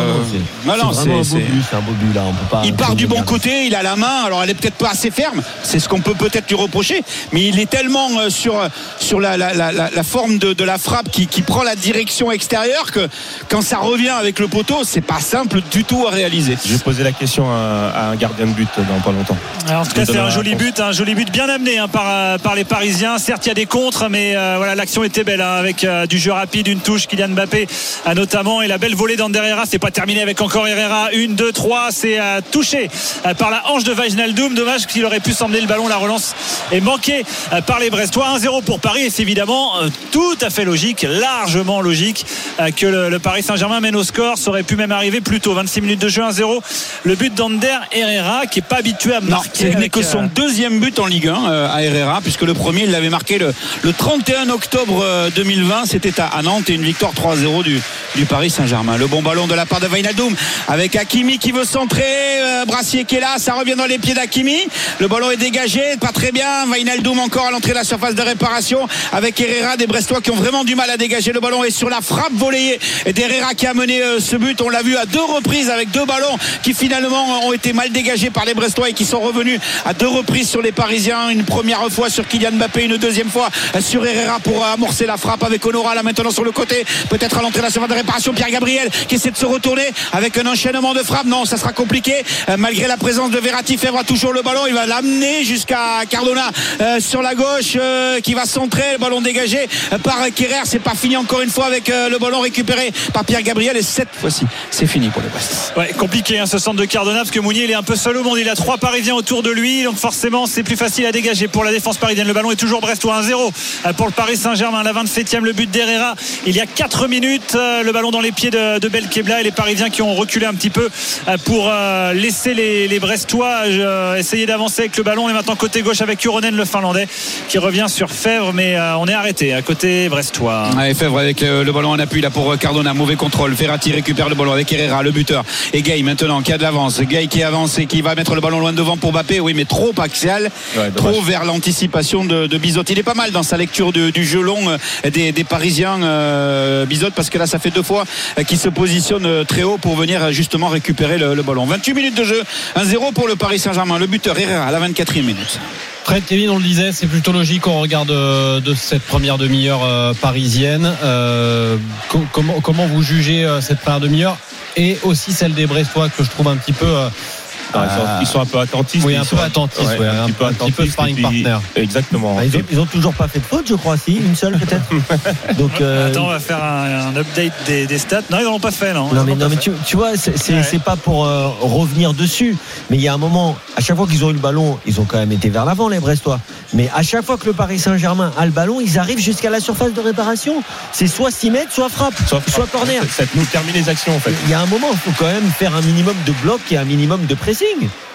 [SPEAKER 6] Non, non,
[SPEAKER 4] Euh,
[SPEAKER 6] c'est un beau
[SPEAKER 4] c'est-
[SPEAKER 6] but. C'est un beau but là. On peut pas.
[SPEAKER 4] Il part du bon côté, il a la main, alors elle est peut-être pas assez ferme, c'est ce qu'on peut peut-être lui reprocher, mais il est tellement euh, sur, sur la, la, la, la- la forme de, de la frappe qui, qui prend la direction extérieure que quand ça revient avec le poteau, c'est pas simple du tout à réaliser.
[SPEAKER 7] Je vais poser la question à, à un gardien de but dans pas longtemps.
[SPEAKER 5] Alors, en tout cas, c'est un joli
[SPEAKER 7] réponse.
[SPEAKER 5] but, un joli but bien amené hein, par, euh, par les Parisiens. Certes, il y a des contres, mais euh, voilà, l'action était belle hein, avec euh, du jeu rapide, une touche, Kylian Mbappé euh, notamment, et la belle volée d'Ander Herrera. C'est pas terminé avec encore Herrera. Une, deux, trois, c'est euh, touché euh, par la hanche de Wijnaldum. Dommage qu'il aurait pu s'emmener le ballon. La relance est manquée euh, par les Brestois. 1-0 pour Paris, et c'est évidemment tout à fait logique, largement logique que le, le Paris Saint-Germain mène au score. Ça aurait pu même arriver plus tôt. 26 minutes de jeu, 1-0. Le but d'Ander Herrera, qui est pas habitué à
[SPEAKER 4] Non,
[SPEAKER 5] marquer.
[SPEAKER 4] ce n'est que son deuxième but en Ligue 1 euh, à Herrera, puisque le premier, il l'avait marqué le, le 31 octobre euh, 2020. C'était à Nantes et une victoire 3-0 du, du Paris Saint-Germain. Le bon ballon de la part de Wijnaldum avec Hakimi qui veut centrer. euh, Brassier qui est là, ça revient dans les pieds d'Hakimi. Le ballon est dégagé, pas très bien. Wijnaldum encore à l'entrée de la surface de réparation avec Herrera, des Brestois qui ont vraiment du mal à dégager le ballon. Et sur la frappe volée d'Herrera qui a mené euh, ce but, on l'a vu à deux reprises avec deux ballons qui finalement ont été mal dégagés par les Brestois et qui sont revenus à deux reprises sur les Parisiens. Une première fois sur Kylian Mbappé, une deuxième fois sur Herrera pour amorcer la frappe avec Honora là maintenant sur le côté. Peut-être à l'entrée de la de réparation, Pierre Gabriel qui essaie de se retourner avec un enchaînement de frappes. Non, ça sera compliqué Euh, malgré la présence de Verratti. Fèvre a toujours le ballon. Il va l'amener jusqu'à Cardona euh, sur la gauche euh, qui va centrer. Le ballon dégagé par Kerrer. C'est pas fini encore une fois avec le ballon récupéré par Pierre Gabriel. Et cette fois-ci, c'est fini pour les Brestois.
[SPEAKER 5] Ouais, compliqué hein, ce centre de Cardona parce que Mounier est un peu seul au monde. Il a trois Parisiens autour de lui, donc forcément c'est plus facile à dégager pour la défense parisienne. Le ballon est toujours brestois 1-0 euh, pour le Paris Saint-Germain. La 27e, le but d'Herrera. Il y a 4 minutes, le ballon dans les pieds de, de Belkebla et les Parisiens qui ont reculé un petit peu euh, pour euh, laisser les, les Brestois euh, essayer d'avancer avec le ballon. On est maintenant côté gauche avec Uronen, le Finlandais, qui revient sur Fèvre, mais euh, on est arrêté à côté brestois.
[SPEAKER 4] Ouais, Fèvre avec euh, le ballon en appui là pour euh, Cardona, mauvais contrôle. Ferrati récupère le ballon avec Herrera, le buteur. Et Gay maintenant qui a de l'avance. Gay qui avance et qui va mettre le ballon loin devant pour Mbappé. Oui, mais trop axial,
[SPEAKER 7] Ouais,
[SPEAKER 4] trop vers l'anticipation de, de Bizot. Il est pas mal dans sa lecture de- du jeu long euh, des, des Parisiens euh, Bizot parce que là ça fait deux fois euh, qu'il se positionne euh, très haut pour venir euh, justement récupérer le, ballon. 28 minutes de jeu, 1-0 pour le Paris Saint-Germain. Le buteur Herrera à la 24e minute.
[SPEAKER 3] Fred Kevin, on le disait, c'est plutôt logique au regard de, cette première demi-heure parisienne. Co- comment, vous jugez cette première demi-heure et aussi celle des Brestois que je trouve un petit peu.
[SPEAKER 7] Ah, ils, sont, un peu attentifs.
[SPEAKER 3] Oui, un peu attentifs, ouais, un
[SPEAKER 7] petit
[SPEAKER 3] peu- un petit peu
[SPEAKER 7] attentifs,
[SPEAKER 3] sparring partner.
[SPEAKER 7] Exactement.
[SPEAKER 6] Ah, ils, ont, ils ont toujours pas fait de faute, je crois, si, une seule peut-être. Donc, euh,
[SPEAKER 5] Attends, on va faire un, un update des, des stats. Non, ils n'en ont pas fait, non.
[SPEAKER 6] Non mais, non, mais tu, tu vois, c'est
[SPEAKER 5] Ouais.
[SPEAKER 6] pas pour euh, revenir dessus, mais il y a un moment, à chaque fois qu'ils ont eu le ballon, ils ont quand même été vers l'avant les Brestois. Mais à chaque fois que le Paris Saint-Germain a le ballon, ils arrivent jusqu'à la surface de réparation. C'est soit 6 mètres, soit frappe, soit,
[SPEAKER 7] Soit-
[SPEAKER 6] corner.
[SPEAKER 7] Ça ça nous termine les actions en fait.
[SPEAKER 6] Il y a un moment, il faut quand même faire un minimum de bloc et un minimum de pressing.
[SPEAKER 4] Ah,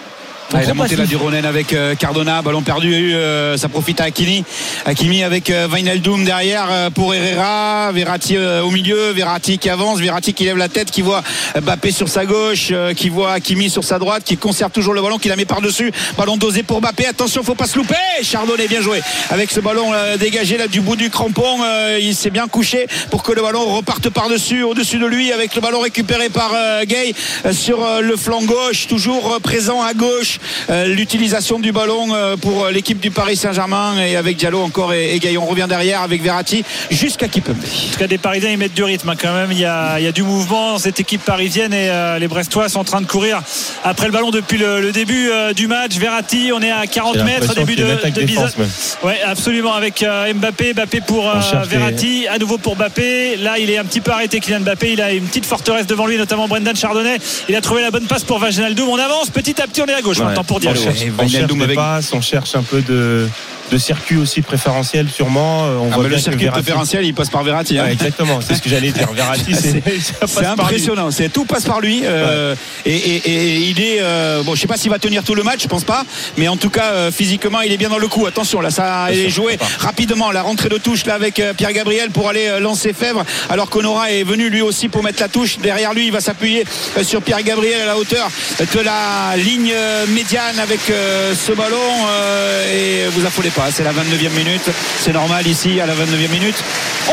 [SPEAKER 4] il a monté là du Ronen avec euh, Cardona, ballon perdu, euh, ça profite à Hakimi. Hakimi avec euh, Wijnaldum derrière euh, pour Herrera, Verratti euh, au milieu, Verratti qui avance, Verratti qui lève la tête, qui voit Mbappé sur sa gauche, euh, qui voit Hakimi sur sa droite, qui conserve toujours le ballon, qui la met par-dessus. Ballon dosé pour Mbappé, attention, faut pas se louper. Chardonnay bien joué avec ce ballon euh, dégagé là du bout du crampon, euh, il s'est bien couché pour que le ballon reparte par-dessus, au-dessus de lui avec le ballon récupéré par euh, Gay euh, sur euh, le flanc gauche, toujours euh, présent à gauche. Euh, L'utilisation du ballon euh, pour l'équipe du Paris Saint-Germain et avec Diallo encore et, et Gay. On revient derrière avec Verratti jusqu'à Kipembe.
[SPEAKER 5] En tout cas, des Parisiens, ils mettent du rythme hein, quand même. Il y, a, il y a du mouvement dans cette équipe parisienne et euh, les Brestois sont en train de courir après le ballon depuis le, le début euh, du match. Verratti, on est à 40
[SPEAKER 7] J'ai
[SPEAKER 5] mètres,
[SPEAKER 7] l'impression
[SPEAKER 5] début de, de
[SPEAKER 7] défense.
[SPEAKER 5] Ouais, absolument. Avec euh, Mbappé, Mbappé pour euh, Verratti, à nouveau pour Mbappé. Là, il est un petit peu arrêté, Kylian Mbappé. Il a une petite forteresse devant lui, notamment Brendan Chardonnay. Il a trouvé la bonne passe pour Wijnaldum. On avance petit à petit, on est à gauche
[SPEAKER 7] Ouais.
[SPEAKER 5] Maintenant pour Diallo.
[SPEAKER 7] On cherche, on cherche des
[SPEAKER 4] avec-
[SPEAKER 7] passes, on cherche un peu de, de circuit aussi préférentiel sûrement. Euh, On
[SPEAKER 4] Ah,
[SPEAKER 7] voit
[SPEAKER 4] mais le circuit
[SPEAKER 7] Verratti-
[SPEAKER 4] préférentiel, il passe par Verratti. hein.
[SPEAKER 7] Ouais, exactement, c'est ce que j'allais dire. Verratti, c'est
[SPEAKER 4] impressionnant, c'est tout passe par lui. euh, et, et- et il est euh, bon, je sais pas s'il va tenir tout le match, je pense pas, mais en tout cas euh, physiquement, il est bien dans le coup. Attention, là, ça est joué rapidement. La rentrée de touche là avec Pierre Gabriel pour aller lancer Fèvre, alors qu'Honora est venu lui aussi pour mettre la touche. Derrière lui, il va s'appuyer sur Pierre Gabriel à la hauteur de la ligne médiane avec ce ballon. et vous affolez pas, c'est la 29e minute, c'est normal ici à la 29e minute.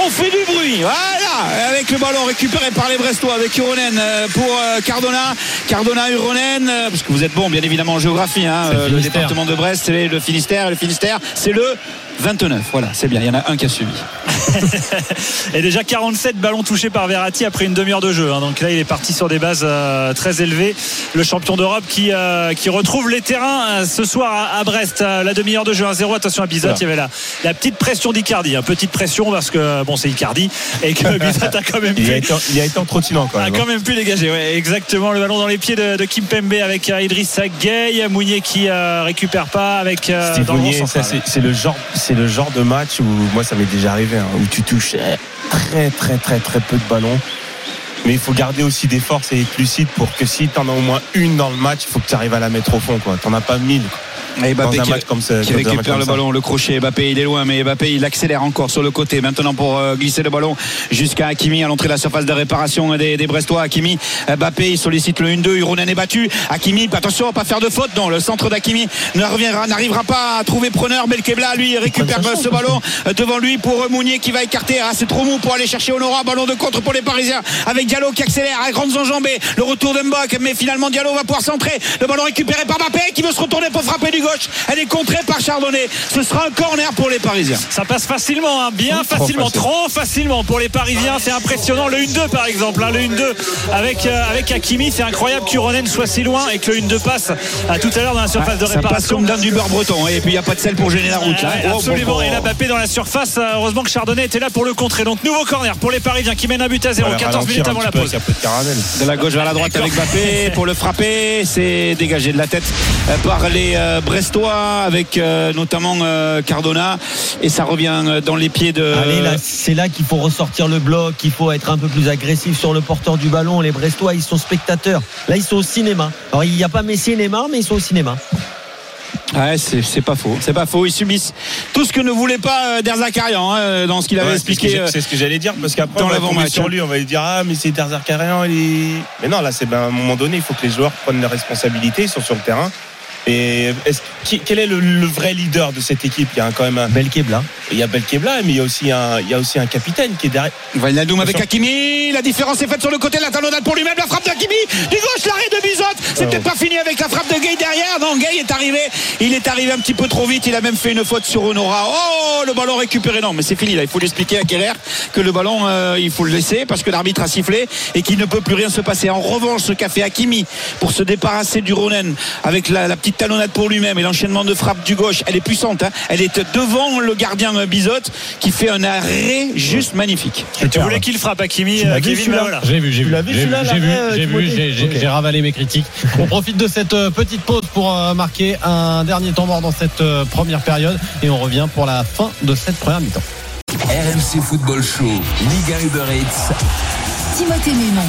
[SPEAKER 4] On fait du bruit, voilà, avec le ballon récupéré par les Brestois avec Uronen euh, pour euh, Cardona, Cardona Uronen, euh, parce que vous êtes bon bien évidemment en géographie, hein,
[SPEAKER 3] le
[SPEAKER 4] département de Brest, c'est le Finistère, et le Finistère, c'est le 29, voilà, c'est bien, il y en a un qui a suivi.
[SPEAKER 5] Et déjà 47 ballons touchés par Verratti après une demi-heure de jeu. hein. Donc là, il est parti sur des bases euh, très élevées. Le champion d'Europe qui, euh, qui retrouve les terrains euh, ce soir à, à Brest. La demi-heure de jeu 1-0. Attention à Bizot. Il y avait la, la petite pression d'Icardi. hein. Petite pression parce que bon, c'est Icardi et que Bizot a quand même
[SPEAKER 7] Il a
[SPEAKER 5] pu,
[SPEAKER 7] été, il a été en trottinant quand
[SPEAKER 5] a
[SPEAKER 7] même.
[SPEAKER 5] quand
[SPEAKER 7] hein.
[SPEAKER 5] même pu dégager. Ouais, exactement. Le ballon dans les pieds de, de Kim Pembe avec Idriss Gueye. Mounier qui récupère pas avec dans
[SPEAKER 7] Mounier, ça, c'est c'est le genre, c'est le genre de match où moi ça m'est déjà arrivé, hein, où tu touches très très très très peu de ballons. Mais il faut garder aussi des forces et être lucide pour que si t'en as au moins une dans le match, il faut que tu arrives à la mettre au fond. Quoi. T'en as pas mille.
[SPEAKER 4] Et
[SPEAKER 7] Dans
[SPEAKER 4] Mbappé
[SPEAKER 7] un
[SPEAKER 4] qui,
[SPEAKER 7] match comme
[SPEAKER 4] récupère le ballon, le crochet. Mbappé, il est loin, mais Mbappé, il accélère encore sur le côté. Maintenant pour euh, glisser le ballon jusqu'à Hakimi à l'entrée de la surface de réparation des, des Brestois. Hakimi, euh, Mbappé, il sollicite le 1-2. Uronen est battu. Hakimi, attention pas faire de faute. Non, le centre d'Hakimi ne reviendra, n'arrivera pas à trouver preneur. Belkebla, lui, récupère ce ballon euh, devant lui pour Mounier qui va écarter. Ah, c'est trop mou pour aller chercher Honora. Ballon de contre pour les Parisiens avec Diallo qui accélère à grandes enjambées. Le retour de Mbok, mais finalement Diallo va pouvoir centrer. Le ballon récupéré par Mbappé qui veut se retourner pour frapper du gauche. Elle est contrée par Chardonnay. Ce sera un corner pour les Parisiens.
[SPEAKER 5] Ça passe facilement, hein, bien
[SPEAKER 7] Trop
[SPEAKER 5] facilement,
[SPEAKER 7] facile.
[SPEAKER 5] trop facilement pour les Parisiens. C'est impressionnant. Le 1-2 par exemple, hein, le 1-2 avec, euh, avec Hakimi. C'est incroyable qu'Uronen soit si loin et que le 1-2 passe à tout à l'heure dans la surface de
[SPEAKER 4] Ça passe
[SPEAKER 5] réparation.
[SPEAKER 4] comme dans du beurre breton. Et puis il n'y a pas de sel pour gêner la route. là. Oh,
[SPEAKER 5] absolument.
[SPEAKER 4] bon, bon.
[SPEAKER 5] Et là, Mbappé dans la surface. Euh, Heureusement que Chardonnay était là pour le contrer. Donc, nouveau corner pour les Parisiens qui mènent un but à 0.
[SPEAKER 7] On va
[SPEAKER 5] 14
[SPEAKER 7] ralentir
[SPEAKER 5] minutes avant la pause.
[SPEAKER 7] de.
[SPEAKER 4] De la gauche vers la droite avec Mbappé pour le frapper. C'est dégagé de la tête euh, par les euh, Brestois avec euh, notamment euh, Cardona. Et ça revient euh, dans les pieds de.
[SPEAKER 6] Allez, là, c'est là qu'il faut ressortir le bloc, qu'il faut être un peu plus agressif sur le porteur du ballon. Les Brestois, ils sont spectateurs. Là, ils sont au cinéma. Alors, il n'y a pas Messi et Neymar, mais ils sont au cinéma.
[SPEAKER 4] Ouais, c'est c'est pas faux. C'est pas faux. Ils subissent tout ce que ne voulait pas Derzakarian hein, dans ce qu'il avait
[SPEAKER 7] Ouais, c'est ce que
[SPEAKER 4] expliqué.
[SPEAKER 7] C'est ce que j'allais dire parce qu'après
[SPEAKER 4] dans
[SPEAKER 7] on va tomber sur
[SPEAKER 4] hein.
[SPEAKER 7] lui, on va lui dire ah mais c'est Derzakarian, il est. Mais non là c'est ben, à un moment donné il faut que les joueurs prennent leurs responsabilités, ils sont sur le terrain. Et qui- quel est le, le vrai leader de cette équipe? Il y a quand même un,
[SPEAKER 6] Belkebla.
[SPEAKER 7] il y a Belkebla, mais il y a aussi un, il y a aussi un capitaine qui est derrière.
[SPEAKER 4] Wijnaldum avec. Hakimi, la différence est faite sur le côté, la talonnade pour lui-même, la frappe d'Hakimi, du gauche, l'arrêt de Bizot, c'est
[SPEAKER 7] Oh.
[SPEAKER 4] peut-être pas fini avec la frappe de Gay derrière, non, Gay est arrivé, il est arrivé un petit peu trop vite, il a même fait une faute sur Honora, oh, le ballon récupéré, non, mais c'est fini là, il faut l'expliquer à Keller que le ballon, euh, il faut le laisser parce que l'arbitre a sifflé et qu'il ne peut plus rien se passer. En revanche, ce qu'a fait Hakimi pour se débarrasser du Ronen avec la, la petite talonnade pour lui-même et l'enchaînement de frappe du gauche, elle est puissante, hein. elle est devant le gardien euh, Bizot qui fait un arrêt juste magnifique.
[SPEAKER 5] Et tu voulais qu'il frappe Hakimi, euh,
[SPEAKER 6] vu,
[SPEAKER 5] Kevin voilà.
[SPEAKER 3] J'ai vu, j'ai vu.
[SPEAKER 6] l'as vu,
[SPEAKER 3] j'ai j'ai vu,
[SPEAKER 6] euh,
[SPEAKER 3] j'ai vu, j'ai- j'ai j'ai ravalé mes critiques. On profite de cette euh, petite pause pour euh, marquer un dernier temps mort dans cette première période et on revient pour la fin de cette première mi-temps.
[SPEAKER 2] RMC Football Show, Liga Uber Eats.
[SPEAKER 1] Timothée Mémon.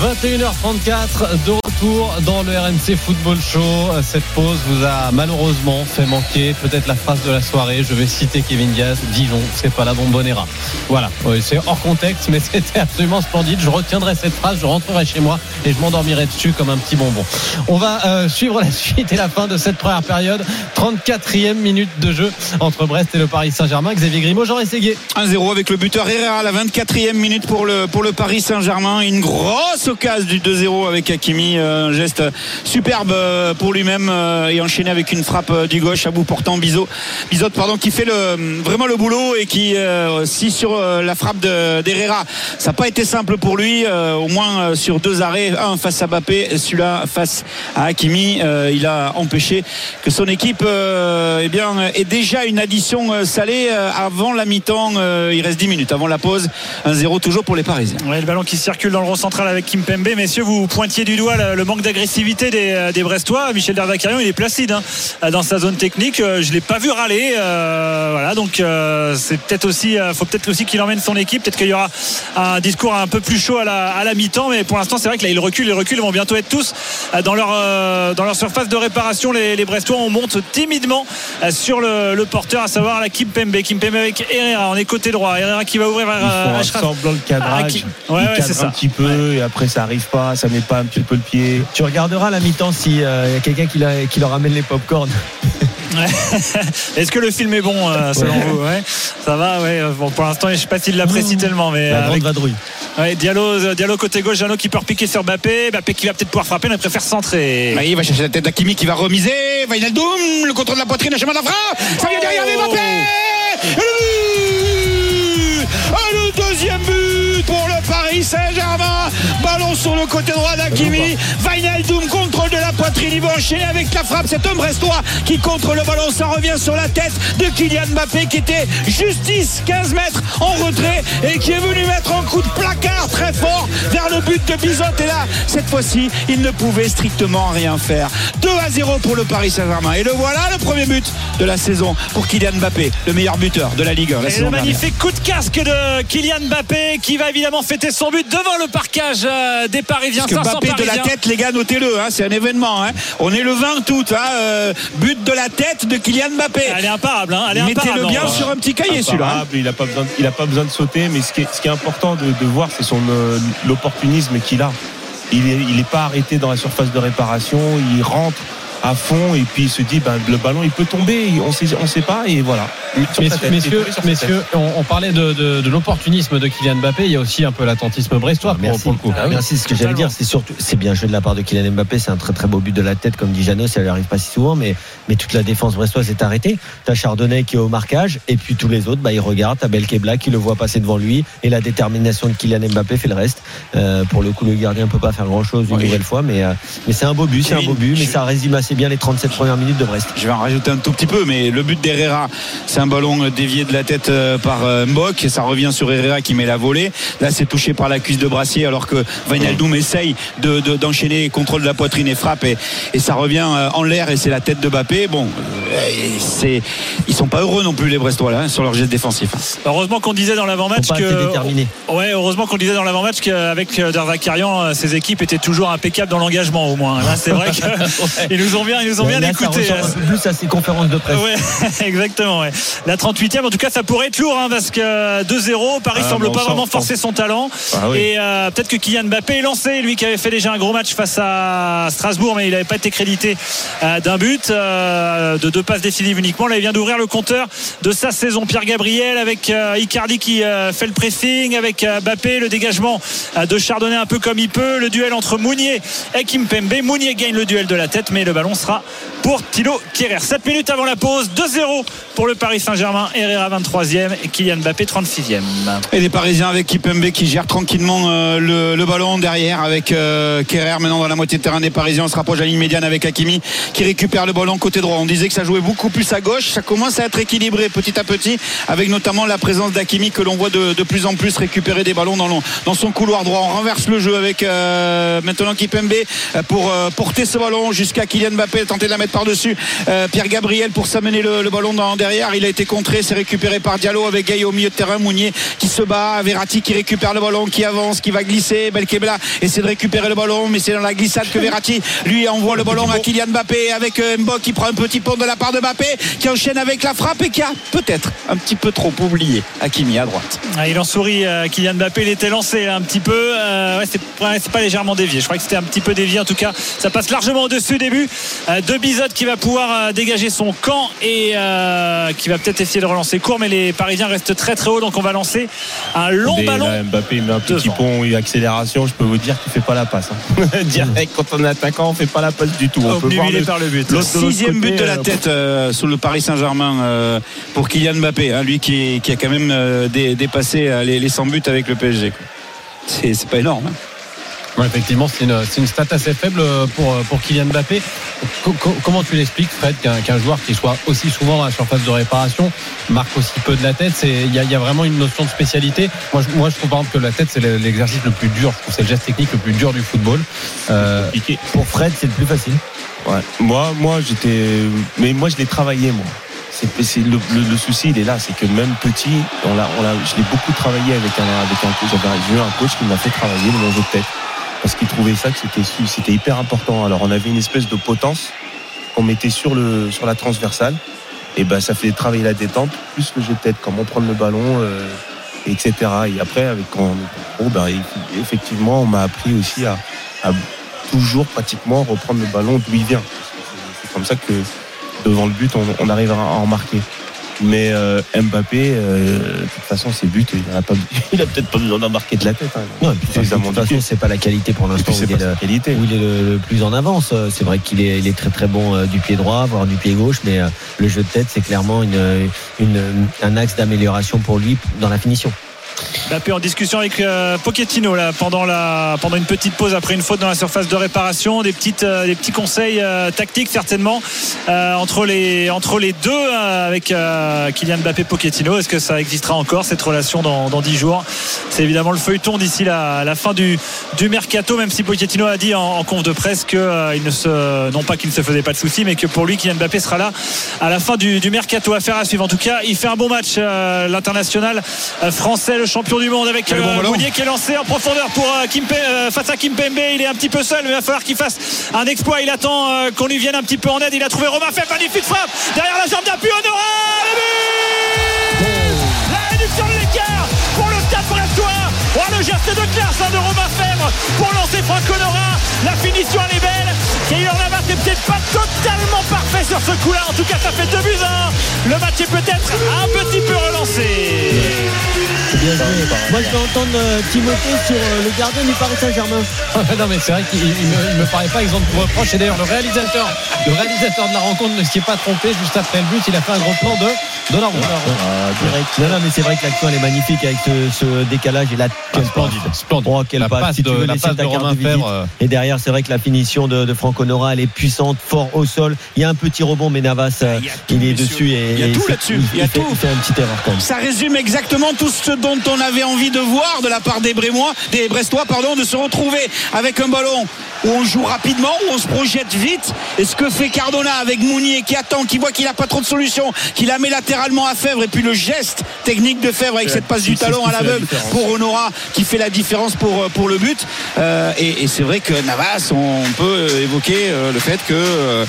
[SPEAKER 3] 21h34 de retour dans le RMC Football Show. Cette pause vous a malheureusement fait manquer peut-être la phrase de la soirée. Je vais citer Kevin Diaz. Dijon, c'est pas la bombonera. Voilà, Oui, c'est hors contexte, mais c'était absolument splendide. Je retiendrai cette phrase, je rentrerai chez moi et je m'endormirai dessus comme un petit bonbon. On va euh, suivre la suite et la fin de cette première période. 34e minute de jeu entre Brest et le Paris Saint-Germain. Xavier Grimaud, Jean Seguier.
[SPEAKER 4] 1-0 avec le buteur Herrera à la 24e minute pour le, pour le Paris Saint-Germain. Une grosse occasion du 2-0 avec Hakimi. Un geste superbe euh, pour lui-même euh, et enchaîné avec une frappe euh, du gauche à bout portant Bizot. Bizot pardon, qui fait vraiment le boulot et qui, si sur la frappe d'Herrera, ça n'a pas été simple pour lui. Au moins sur deux arrêts, un face à Bappé, celui-là face à Hakimi. Il a empêché que son équipe eh bien, ait déjà une addition salée avant la mi-temps. Il reste 10 minutes avant la pause. 1-0 toujours pour les Parisiens.
[SPEAKER 5] Le ballon qui circule dans le rond central avec Kim Pembe. Messieurs, vous pointiez du doigt le manque d'agressivité des, euh, des Brestois. Michel Dardacarion, il est placide hein, dans sa zone technique. Euh, Je l'ai pas vu râler. euh, voilà, donc euh, c'est peut-être aussi, euh, faut peut-être aussi qu'il emmène son équipe. Peut-être qu'il y aura un discours un peu plus chaud à la, à la mi-temps, mais pour l'instant, c'est vrai que là, il recule, il recule. Ils vont bientôt être tous euh, dans leur euh, dans leur surface de réparation. Les, les Brestois, on monte timidement euh, sur le, le porteur, à savoir la Kim Pembe. Kim Pembe avec Herrera. On est côté droit. Herrera qui va ouvrir vers
[SPEAKER 7] Ils
[SPEAKER 5] euh, Achraf.
[SPEAKER 7] semblant cadrage.
[SPEAKER 5] Ah, qui- Ouais,
[SPEAKER 7] Ils
[SPEAKER 5] ouais,
[SPEAKER 7] cadrent
[SPEAKER 5] c'est ça.
[SPEAKER 7] un petit peu et après ça arrive pas, ça met pas un petit peu le pied.
[SPEAKER 6] Tu regarderas à la mi-temps s'il y a quelqu'un qui, la- qui leur amène les pop-corn.
[SPEAKER 5] Ouais. Est-ce que le film est bon euh, selon vous ouais. Ça va, ouais. Bon, pour l'instant, je sais pas s'il l'apprécie tellement, mais
[SPEAKER 6] La
[SPEAKER 5] euh, avec-
[SPEAKER 6] vadrouille.
[SPEAKER 5] ouais, Diallo, euh, Diallo côté gauche, Diallo qui peut repiquer sur Mbappé, Mbappé qui va peut-être pouvoir frapper, mais il préfère centrer.
[SPEAKER 4] Ah, il va chercher la tête d'Akimi qui va remiser. Vainaldoum, le contrôle de la poitrine, le chemin d'Afra. Ça vient derrière
[SPEAKER 5] Oh.
[SPEAKER 4] Mbappé. Et le Paris Saint-Germain. Ballon sur le côté droit d'Akimi. Vainaldoum, contrôle de la poitrine. Il va enchaîner avec la frappe. C'est un Brestois qui contre le ballon. Ça revient sur la tête de Kylian Mbappé qui était juste 10, 15 mètres en retrait et qui est venu mettre un coup de placard très fort vers le but de Bizot. Et là, cette fois-ci, il ne pouvait strictement rien faire. 2 à 0 pour le Paris Saint-Germain. Et le voilà, le premier but de la saison pour Kylian Mbappé, le meilleur buteur de la Ligue 1 la
[SPEAKER 5] Et le
[SPEAKER 4] dernière.
[SPEAKER 5] magnifique coup de casque de Kylian Mbappé qui va évidemment fêter son but devant le parcage euh, des Parisiens.
[SPEAKER 4] Parce que
[SPEAKER 5] 500
[SPEAKER 4] Mbappé de la tête, les gars, notez-le, hein, c'est un événement. hein. On est le 20 août, hein, euh, but de la tête de Kylian Mbappé.
[SPEAKER 5] Elle est imparable, hein, elle est imparable.
[SPEAKER 4] Mettez-le bien sur un petit cahier celui-là. hein.
[SPEAKER 7] Il n'a pas, besoin de- il a pas besoin de sauter, mais ce qui est, ce qui est important de, de voir, c'est son euh, l'opportunisme qu'il a. Il n'est il est pas arrêté dans la surface de réparation, il rentre à fond et puis il se dit ben, le ballon il peut tomber, on sait, on sait pas et voilà.
[SPEAKER 3] Messieurs, messieurs, on, on parlait de, de- de l'opportunisme de Kylian Mbappé. Il y a aussi un peu l'attentisme brestois pour,
[SPEAKER 6] Merci.
[SPEAKER 3] pour le coup.
[SPEAKER 6] Ah, Merci. Ce que j'allais dire, c'est surtout, c'est bien joué de la part de Kylian Mbappé. C'est un très très beau but de la tête, comme dit Jeannot. Ça lui arrive pas si souvent, mais, mais toute la défense brestoise est arrêtée. T'as Chardonnay qui est au marquage, et puis tous les autres, bah, ils regardent. T'as Belkebla qui le voit passer devant lui, et la détermination de Kylian Mbappé fait le reste. Euh, pour le coup, le gardien peut pas faire grand chose une
[SPEAKER 4] Oui.
[SPEAKER 6] nouvelle fois, mais, euh, mais c'est un beau but, c'est un beau but, mais
[SPEAKER 4] je-
[SPEAKER 6] ça résume assez bien les 37 premières minutes de Brest.
[SPEAKER 4] Je vais en rajouter un tout petit peu, mais le but d'Herrera, c'est un ballon euh, dévié de la tête euh, par euh, Mbok et ça revient sur Herrera qui met la volée. Là, c'est touché par la cuisse de Brassier alors que Vainaldoum essaye de- de- d'enchaîner contrôle de la poitrine et frappe et, et ça revient en l'air et c'est la tête de Bappé. Bon, c'est ils sont pas heureux non plus les Brestois là hein, sur leur geste défensif.
[SPEAKER 5] Heureusement qu'on disait dans l'avant-match que.
[SPEAKER 6] déterminé.
[SPEAKER 5] Ouais, heureusement qu'on disait dans l'avant-match qu'avec Darvacarian, ses équipes étaient toujours impeccables dans l'engagement au moins. Là, c'est vrai qu'ils nous ont bien, ils nous ont bien
[SPEAKER 6] Là,
[SPEAKER 5] écoutés.
[SPEAKER 6] peu plus à ses conférences de presse.
[SPEAKER 5] Ouais, exactement. Ouais. La 38e, en tout cas, ça pourrait être lourd hein, parce que 2-0, Paris
[SPEAKER 7] Ah,
[SPEAKER 5] semble pas vraiment forcer son talent.
[SPEAKER 7] Ah oui.
[SPEAKER 5] Et euh, peut-être que Kylian Mbappé est lancé, lui qui avait fait déjà un gros match face à Strasbourg, mais il n'avait pas été crédité euh, d'un but, euh, de deux passes décisives uniquement. Là, il vient d'ouvrir le compteur de sa saison. Pierre Gabriel avec euh, Icardi qui euh, fait le pressing, avec euh, Mbappé, le dégagement euh, de Chardonnay un peu comme il peut, le duel entre Mounier et Kimpembe. Mounier gagne le duel de la tête, mais le ballon sera pour Thilo Kierer. 7 minutes avant la pause, 2-0 pour le Paris Saint-Germain. Herrera 23e et Kylian Mbappé 36e.
[SPEAKER 4] Et les Parisiens avec Kipembe qui gère tranquillement euh, le, ballon derrière avec euh, Kerrer maintenant dans la moitié de terrain des Parisiens. On se rapproche la ligne médiane avec Hakimi qui récupère le ballon côté droit. On disait que ça jouait beaucoup plus à gauche. Ça commence à être équilibré petit à petit avec notamment la présence d'Hakimi que l'on voit de, plus en plus récupérer des ballons dans son couloir droit. On renverse le jeu avec euh, maintenant Kipembe euh, pour euh, porter ce ballon jusqu'à Kylian Mbappé, tenter de la mettre par-dessus. Euh, Pierre Gabriel pour s'amener le, ballon dans, derrière. Il a été contré, c'est récupéré par Diallo avec Gaillot au milieu de terrain, Mounier qui se bat, Verratti qui récupère le ballon, qui avance, qui va glisser, Belkebla essaie de récupérer le ballon, mais c'est dans la glissade que Verratti lui envoie le ballon à Kylian Mbappé avec euh, Mbok qui prend un petit pont de la part de Mbappé, qui enchaîne avec la frappe et qui a peut-être un petit peu trop oublié Hakimi à droite.
[SPEAKER 5] Ah, il en sourit, euh, Kylian Mbappé, il était lancé un petit peu. C'est pas légèrement dévié. Je crois que c'était un petit peu dévié. En tout cas, ça passe largement au-dessus au début. Euh, de Qui va pouvoir euh, dégager son camp et euh, qui va peut-être essayer de relancer court, mais les Parisiens restent très très haut. Donc on va lancer un long
[SPEAKER 7] Mais
[SPEAKER 5] ballon.
[SPEAKER 7] là, Mbappé il met un petit
[SPEAKER 5] devant.
[SPEAKER 7] pont et accélération, je peux vous dire qu'il fait pas la passe. hein. Direct quand on est attaquant, on fait pas la passe du tout. On peut voir le-
[SPEAKER 5] par le but.
[SPEAKER 7] l'autre
[SPEAKER 4] Sixième
[SPEAKER 7] côté,
[SPEAKER 4] but de la
[SPEAKER 7] euh,
[SPEAKER 4] tête euh, sous le Paris Saint-Germain euh, pour Kylian Mbappé, hein, lui qui, qui a quand même euh, dé- dépassé euh, les, les 100 buts avec le PSG. c'est pas énorme. hein.
[SPEAKER 3] Ouais, effectivement, c'est une, une stat assez faible pour, pour Kylian Mbappé. Co- co- comment tu l'expliques, Fred, qu'un joueur qui soit aussi souvent dans la surface de réparation marque aussi peu de la tête? Il y, a- il y a vraiment une notion de spécialité. Moi, je, moi, je trouve par exemple que la tête, c'est le- l'exercice le plus dur. Je trouve que c'est le geste technique le plus dur du football. Euh.
[SPEAKER 6] Pour Fred, c'est le plus facile.
[SPEAKER 7] Ouais. Moi, moi, j'étais, mais moi, je l'ai travaillé, moi. C'est, le, le- le souci, il est là, c'est que même petit, on l'a, on l'a, je l'ai beaucoup travaillé avec un, avec un coach. J'avais j'ai eu un coach qui m'a fait travailler le jeu de tête parce qu'il trouvait ça que c'était, c'était hyper important. Alors, on avait une espèce de potence qu'on mettait sur la transversale, et ben, ça fait travailler la détente plus le jeu de tête, comment prendre le ballon, euh, etc. Et après, avec ben, eff- effectivement, on m'a appris aussi à, à toujours pratiquement reprendre le ballon d'où il vient. C'est comme ça que devant le but, on, on arrive à en marquer. Mais euh, Mbappé, euh, de toute façon, ses buts, il a, pas, il a peut-être pas besoin d'en marquer de la tête. hein.
[SPEAKER 6] Non, et puis,
[SPEAKER 7] C'est
[SPEAKER 6] de toute façon, c'est pas la qualité pour l'instant où où il est le, le plus en avance. C'est vrai qu'il est, il est très très bon euh, du pied droit, voire du pied gauche, mais euh, le jeu de tête, c'est clairement une, une- un axe d'amélioration pour lui dans la finition.
[SPEAKER 5] Mbappé en discussion avec euh, Pochettino là, pendant, la, pendant une petite pause après une faute dans la surface de réparation. Des, petites, euh, des petits conseils euh, tactiques certainement euh, entre, les, entre les deux avec Kylian Mbappé Pochettino. Est-ce que ça existera encore cette relation dans, dans 10 jours? C'est évidemment le feuilleton d'ici la, la fin du, du mercato, même si Pochettino a dit en, en conf de presse que il ne se, non pas qu'il ne se faisait pas de soucis, mais que pour lui Kylian Mbappé sera là à la fin du, du mercato. Affaire à suivre. En tout cas, il fait un bon match l'international français, le champion du monde avec
[SPEAKER 4] bon
[SPEAKER 5] euh. Mounier qui est lancé en profondeur pour euh, Kimpe- euh, face à Kimpembe. Il est un petit peu seul, mais il va falloir qu'il fasse un exploit. Il attend euh, qu'on lui vienne un petit peu en aide. Il a trouvé Romain Feb, magnifique frappe derrière la jambe d'appui Honora. Le but La réduction de l'écart pour le Stade Brestois. Oh, le geste de classe hein, de Romain Fèvre pour lancer Franck Honora. La finition elle est belle. Keylor Navas n'est peut-être pas totalement parfait sur ce coup-là. En tout cas, ça fait 2 buts 1. Le match est peut-être un petit peu relancé.
[SPEAKER 6] Bien joué. Moi, je vais entendre euh, Timothée sur euh, le gardien du Paris Saint-Germain.
[SPEAKER 3] non mais c'est vrai qu'il il me, me paraît pas exemple de reproche et d'ailleurs le réalisateur le réalisateur de la rencontre ne s'y est pas trompé juste après le but il a fait un gros plan de Donnarumma
[SPEAKER 6] Ah, direct. Non, non, mais c'est vrai que l'action elle est magnifique avec ce, ce décalage et là, quelle
[SPEAKER 3] splendide,
[SPEAKER 6] passe.
[SPEAKER 3] splendide.
[SPEAKER 6] Oh, quelle
[SPEAKER 3] la
[SPEAKER 6] passe.
[SPEAKER 3] passe
[SPEAKER 6] Si tu
[SPEAKER 3] de,
[SPEAKER 6] veux
[SPEAKER 3] la passe
[SPEAKER 6] ta
[SPEAKER 3] de
[SPEAKER 6] carte
[SPEAKER 3] Romain. Fèvre euh,
[SPEAKER 6] Et derrière, c'est vrai que la finition de, de Franck Honora, elle est puissante, fort au sol. Il y a un petit rebond, mais Navas, euh,
[SPEAKER 4] Il
[SPEAKER 6] est dessus et
[SPEAKER 4] Il y a tout
[SPEAKER 6] fait-
[SPEAKER 4] là-dessus. Il y a tout.
[SPEAKER 6] il fait une petite erreur quand même.
[SPEAKER 4] Ça résume exactement tout ce dont on avait envie de voir de la part des Brémois, des Brestois, de se retrouver avec un ballon où on joue rapidement, où on se projette vite. Et ce que fait Cardona avec Mounier qui attend, qui voit qu'il n'a pas trop de solutions, qui la met latéralement à Fèvre et puis le geste technique de Fèvre avec cette passe du talon à
[SPEAKER 7] la
[SPEAKER 4] l'aveugle pour Honora qui fait la différence pour, pour le but. Euh, et et c'est vrai que Navas, on peut évoquer euh, le fait que euh,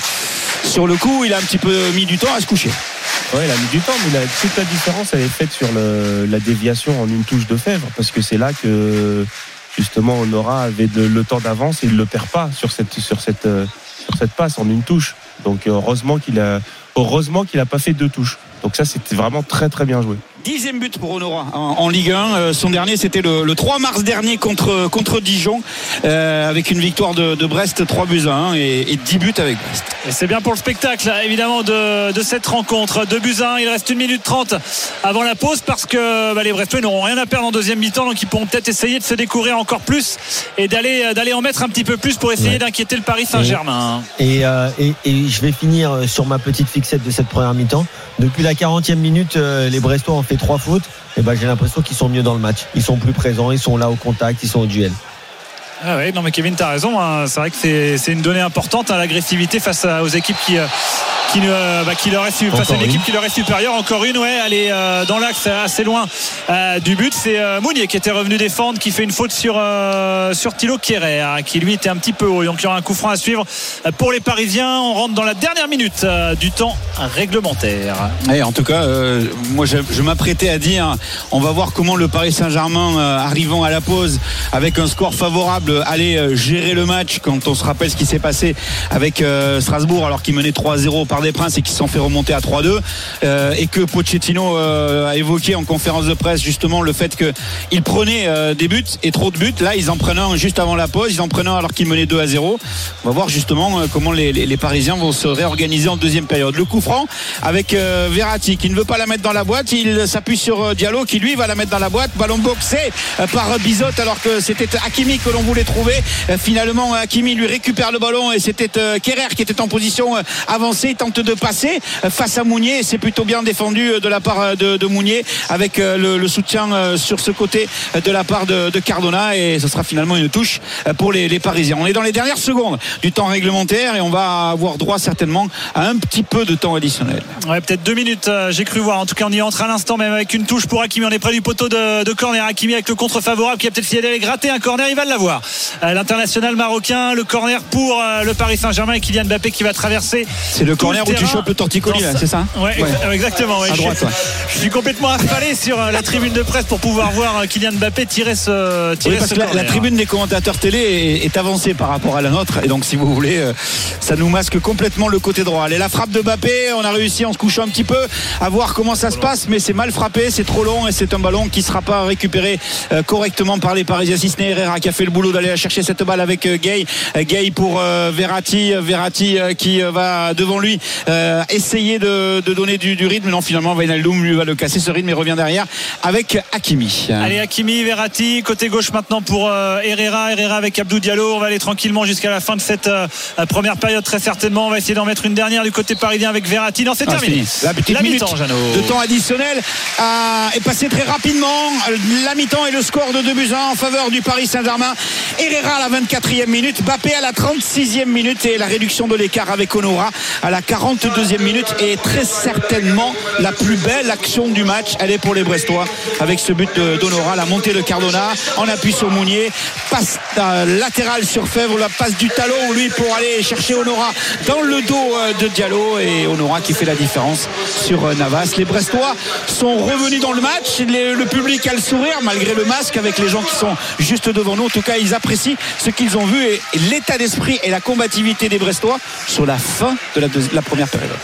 [SPEAKER 4] sur le coup, il a un petit peu mis du temps à se coucher.
[SPEAKER 7] Ouais, il a mis du temps, mais toute la différence, elle est faite sur le- la déviation en une touche de fèvre, parce que c'est là que justement Honora avait le temps d'avance et il le perd pas sur cette euh, passe en une touche. Donc heureusement qu'il a heureusement qu'il a pas fait deux touches. Donc ça, c'était vraiment très très bien joué.
[SPEAKER 4] Dixième but pour Honora en, en Ligue 1. Euh, son dernier, c'était le, le 3 mars dernier contre, contre Dijon, euh, avec une victoire de, de Brest, 3 buts à 1 et, et 10 buts avec Brest.
[SPEAKER 5] Et c'est bien pour le spectacle, évidemment, de, de cette rencontre. De buts à un, il reste une minute 30 avant la pause parce que bah, les Brestois n'auront rien à perdre en deuxième mi-temps, donc ils pourront peut-être essayer de se découvrir encore plus et d'aller d'aller en mettre un petit peu plus pour essayer
[SPEAKER 6] Ouais.
[SPEAKER 5] d'inquiéter le Paris Saint-Germain.
[SPEAKER 6] Et, euh, et, et je vais finir euh, sur ma petite fixette de cette première mi-temps. Depuis la 40e minute, euh, les Brestois ont fait trois fautes. Et ben, j'ai l'impression qu'ils sont mieux dans le match. Ils sont plus présents, ils sont là au contact, ils sont au duel.
[SPEAKER 5] Ah ouais, non mais Kevin, t'as raison. hein. C'est vrai que c'est une donnée importante, hein, l'agressivité face aux équipes qui, euh, qui, euh, bah, qui leur est enfin, c'est une équipe qui leur est supérieure. Encore une, ouais, elle est euh, dans l'axe assez loin euh, du but. C'est euh, Mounier qui était revenu défendre, qui fait une faute sur, sur Thilo Kéré, hein, qui lui était un petit peu haut. Donc il y aura un coup franc à suivre pour les Parisiens. On rentre dans la dernière minute du temps réglementaire.
[SPEAKER 4] Et en tout cas, moi je, je m'apprêtais à dire, on va voir comment le Paris Saint-Germain, arrivant à la pause avec un score favorable, allait gérer le match. Quand on se rappelle ce qui s'est passé avec Strasbourg, alors qu'il menait 3-0 par des Princes et qu'ils se sont fait remonter à 3-2, euh, et que Pochettino euh, a évoqué en conférence de presse justement le fait qu'il prenait euh, des buts et trop de buts. Là, ils en prennent un juste avant la pause, ils en prennent un alors qu'ils menaient 2 à 0. On va voir justement comment les, les- Parisiens vont se réorganiser en deuxième période. Le coup franc avec Verratti qui ne veut pas la mettre dans la boîte, il s'appuie sur Diallo qui lui va la mettre dans la boîte. Ballon boxé par Bizot alors que c'était Hakimi que l'on voulait trouver. Finalement, Hakimi lui récupère le ballon et c'était Kerrer qui était en position avancée, tente de passer euh, face à Mounier. C'est plutôt bien défendu euh, de la part de, de Mounier avec le, le soutien sur ce côté de la part de, de Cardona et ce sera finalement une touche euh, pour les, les Parisiens. On est dans les dernières secondes du temps réglementaire et on va avoir droit certainement à un petit peu de temps additionnel.
[SPEAKER 5] Ouais, peut-être deux minutes, j'ai cru voir. En tout cas, on y entre à l'instant, même avec une touche pour Hakimi. On est près du poteau de, de corner. Hakimi avec le contre favorable qui a peut-être essayé d'aller gratter un corner. Il va l'avoir. L'international marocain, le corner pour le Paris Saint-Germain et Kylian Mbappé qui va traverser.
[SPEAKER 4] C'est le
[SPEAKER 5] tout
[SPEAKER 4] corner où tu chopes le torticolis, là, c'est ça
[SPEAKER 5] Ouais, ex- exactement. ouais.
[SPEAKER 4] À
[SPEAKER 5] Je
[SPEAKER 4] droite,
[SPEAKER 5] suis-
[SPEAKER 4] ouais.
[SPEAKER 5] Je suis complètement affalé sur euh, la tribune de presse pour pouvoir voir euh, Kylian Mbappé tirer ce, tirer
[SPEAKER 4] Oui, parce
[SPEAKER 5] ce
[SPEAKER 4] la, la
[SPEAKER 5] corner.
[SPEAKER 4] tribune des commentateurs télé est, est avancée par rapport à la nôtre et donc si vous voulez euh, ça nous masque complètement le côté droit Allez la frappe de Mbappé on a réussi en se couchant un petit peu à voir comment ça se passe mais c'est mal frappé c'est trop long et c'est un ballon qui sera pas récupéré correctement par les Parisiens si ce n'est Herrera qui a fait le boulot d'aller chercher cette balle avec Gay Gay pour Verratti Verratti qui va devant lui euh, essayer de, de donner du, du rythme non finalement Wijnaldum lui va le casser ce rythme et revient derrière avec Hakimi
[SPEAKER 5] Allez Hakimi, Verratti, côté gauche maintenant pour euh, Herrera, Herrera avec Abdou Diallo. On va aller tranquillement jusqu'à la fin de cette euh, première période très certainement. On va essayer d'en mettre une dernière du côté parisien avec Verratti. Non, c'est
[SPEAKER 4] Ah,
[SPEAKER 5] terminé.
[SPEAKER 4] La petite
[SPEAKER 5] La
[SPEAKER 4] minute
[SPEAKER 5] mi-temps, Jeannot.
[SPEAKER 4] de temps additionnel est passée très rapidement. La mi-temps et le score de 2 buts à 1 en faveur du Paris Saint-Germain. Herrera à la 24e minute, Bappé à la 36e minute et la réduction de l'écart avec Honora à la 42e minute et très certainement la plus belle action du match. Elle est pour les Brestois avec ce but d'Honora, la montée de Cardona en appui sur Mounier, passe latérale sur Fèvre, la passe du talon lui pour aller chercher Honora dans le dos euh, de Diallo et Honora qui fait la différence sur euh, Navas. Les Brestois sont revenus dans le match, le public a le sourire malgré le masque avec les gens qui sont juste devant nous. En tout cas, ils apprécient ce qu'ils ont vu et, l'état d'esprit et la combativité des Brestois sur la fin de la, la première période.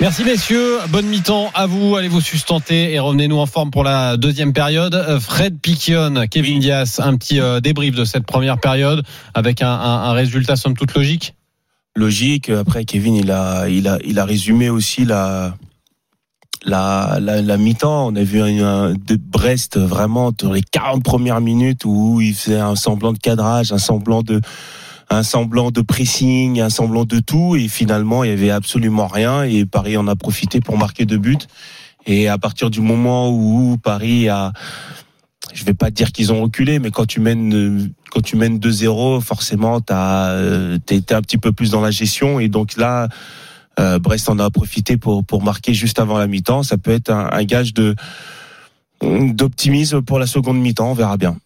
[SPEAKER 3] Merci messieurs, bonne mi-temps à vous, allez vous sustenter et revenez-nous en forme pour la deuxième période. Euh, Fred Piquion, Kevin Diaz, un petit euh, débrief de cette première période avec un, un- un résultat somme toute logique.
[SPEAKER 7] logique. Après, Kevin, il a, il a, il a résumé aussi la, la, la, la mi-temps. On a vu un, un- de Brest vraiment dans les 40 premières minutes où il faisait un semblant de cadrage, un semblant de, un semblant de pressing, un semblant de tout. Et finalement, il y avait absolument rien. Et Paris en a profité pour marquer deux buts. Et à partir du moment où Paris a, je vais pas dire qu'ils ont reculé, mais quand tu mènes quand tu mènes 2-0, forcément t'as euh, t'es un petit peu plus dans la gestion et donc là euh, Brest en a profité pour pour marquer juste avant la mi-temps. Ça peut être un, un gage de d'optimisme pour la seconde mi-temps. On verra bien.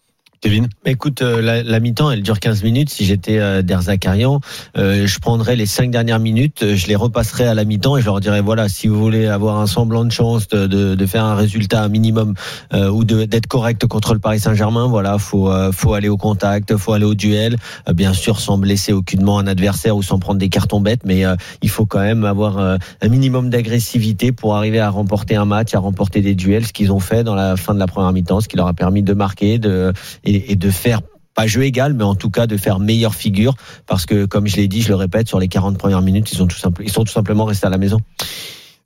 [SPEAKER 3] Kevin?
[SPEAKER 6] Écoute, euh, la, la mi-temps, elle dure 15 minutes. Si j'étais euh, Derzakarian, euh, je prendrais les cinq dernières minutes, euh, je les repasserais à la mi-temps et je leur dirais voilà, si vous voulez avoir un semblant de chance de, de, de faire un résultat minimum euh, ou d'être correct contre le Paris Saint-Germain, voilà, faut euh, faut aller au contact, faut aller au duel, bien sûr sans blesser aucunement un adversaire ou sans prendre des cartons bêtes, mais il faut quand même avoir un minimum d'agressivité pour arriver à remporter un match, à remporter des duels, ce qu'ils ont fait dans la fin de la première mi-temps, ce qui leur a permis de marquer, de et de faire pas jeu égal, mais en tout cas de faire meilleure figure, parce que comme je l'ai dit, je le répète, sur les 40 premières minutes, ils sont tout, simple, ils sont tout simplement restés à la maison.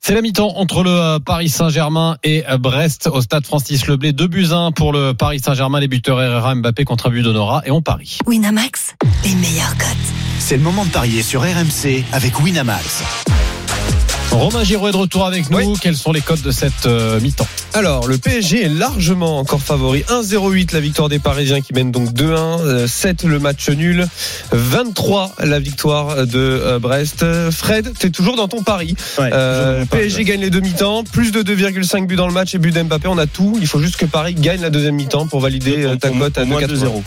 [SPEAKER 3] C'est la mi-temps entre le euh, Paris Saint-Germain et euh, Brest au stade Francis Leblé. 2 buts 1 pour le Paris Saint-Germain, les buteurs Herrera, Mbappé contre un but d'Honora et on parie.
[SPEAKER 1] Winamax, les meilleurs cotes.
[SPEAKER 8] C'est le moment de parier sur RMC avec Winamax.
[SPEAKER 3] Romain Giraud est de retour avec nous. Quels sont les codes de cette euh, mi-temps?
[SPEAKER 9] Alors, le PSG est largement encore favori. 1-0-8 la victoire des Parisiens qui mènent donc 2-1. euh, 7 le match nul. 23 la victoire de euh, Brest. Fred, t'es toujours dans ton pari.
[SPEAKER 7] Ouais,
[SPEAKER 9] Euh, PSG gagne les deux mi-temps. Plus de 2,5 buts dans le match et but d'Mbappé. On a tout. Il faut juste que Paris gagne la deuxième mi-temps pour valider euh, ta cote à
[SPEAKER 7] pour moi,
[SPEAKER 9] 2,80.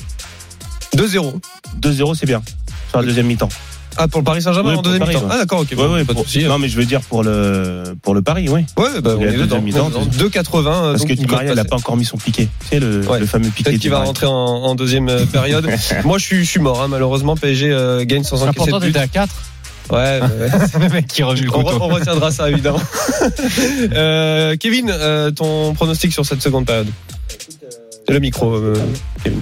[SPEAKER 7] 2-0.
[SPEAKER 9] 2-0.
[SPEAKER 7] 2-0, c'est bien. Sur la deuxième mi-temps.
[SPEAKER 9] Ah, pour le Paris Saint-Germain
[SPEAKER 7] Oui,
[SPEAKER 9] en deuxième
[SPEAKER 7] Paris,
[SPEAKER 9] mi-temps.
[SPEAKER 7] ouais.
[SPEAKER 9] Ah, d'accord, ok.
[SPEAKER 7] Ouais,
[SPEAKER 9] bon,
[SPEAKER 7] ouais,
[SPEAKER 9] pas de souci.
[SPEAKER 7] non, mais je veux dire pour le, pour le pari, oui.
[SPEAKER 9] Ouais, bah, on est
[SPEAKER 7] deux
[SPEAKER 9] dedans.
[SPEAKER 7] demi-temps,
[SPEAKER 9] On est dedans.
[SPEAKER 7] deux-
[SPEAKER 9] 2,80.
[SPEAKER 7] Parce
[SPEAKER 9] donc
[SPEAKER 7] que Di Maria, elle n'a pas encore mis son piqué. Tu sais, le,
[SPEAKER 9] Ouais.
[SPEAKER 7] le fameux piqué.
[SPEAKER 9] Peut-être qu'il va rentrer en, en deuxième euh, période. Moi, je suis, je suis mort, hein, malheureusement. PSG euh, gagne sans encaisser de but.
[SPEAKER 3] à 4.
[SPEAKER 9] Ouais, mais ouais.
[SPEAKER 3] le mec qui remue le
[SPEAKER 9] on,
[SPEAKER 3] couteau.
[SPEAKER 9] re- on retiendra ça, évidemment. Euh, Kevin, euh, ton pronostic sur cette seconde période? Le micro, euh, Kevin.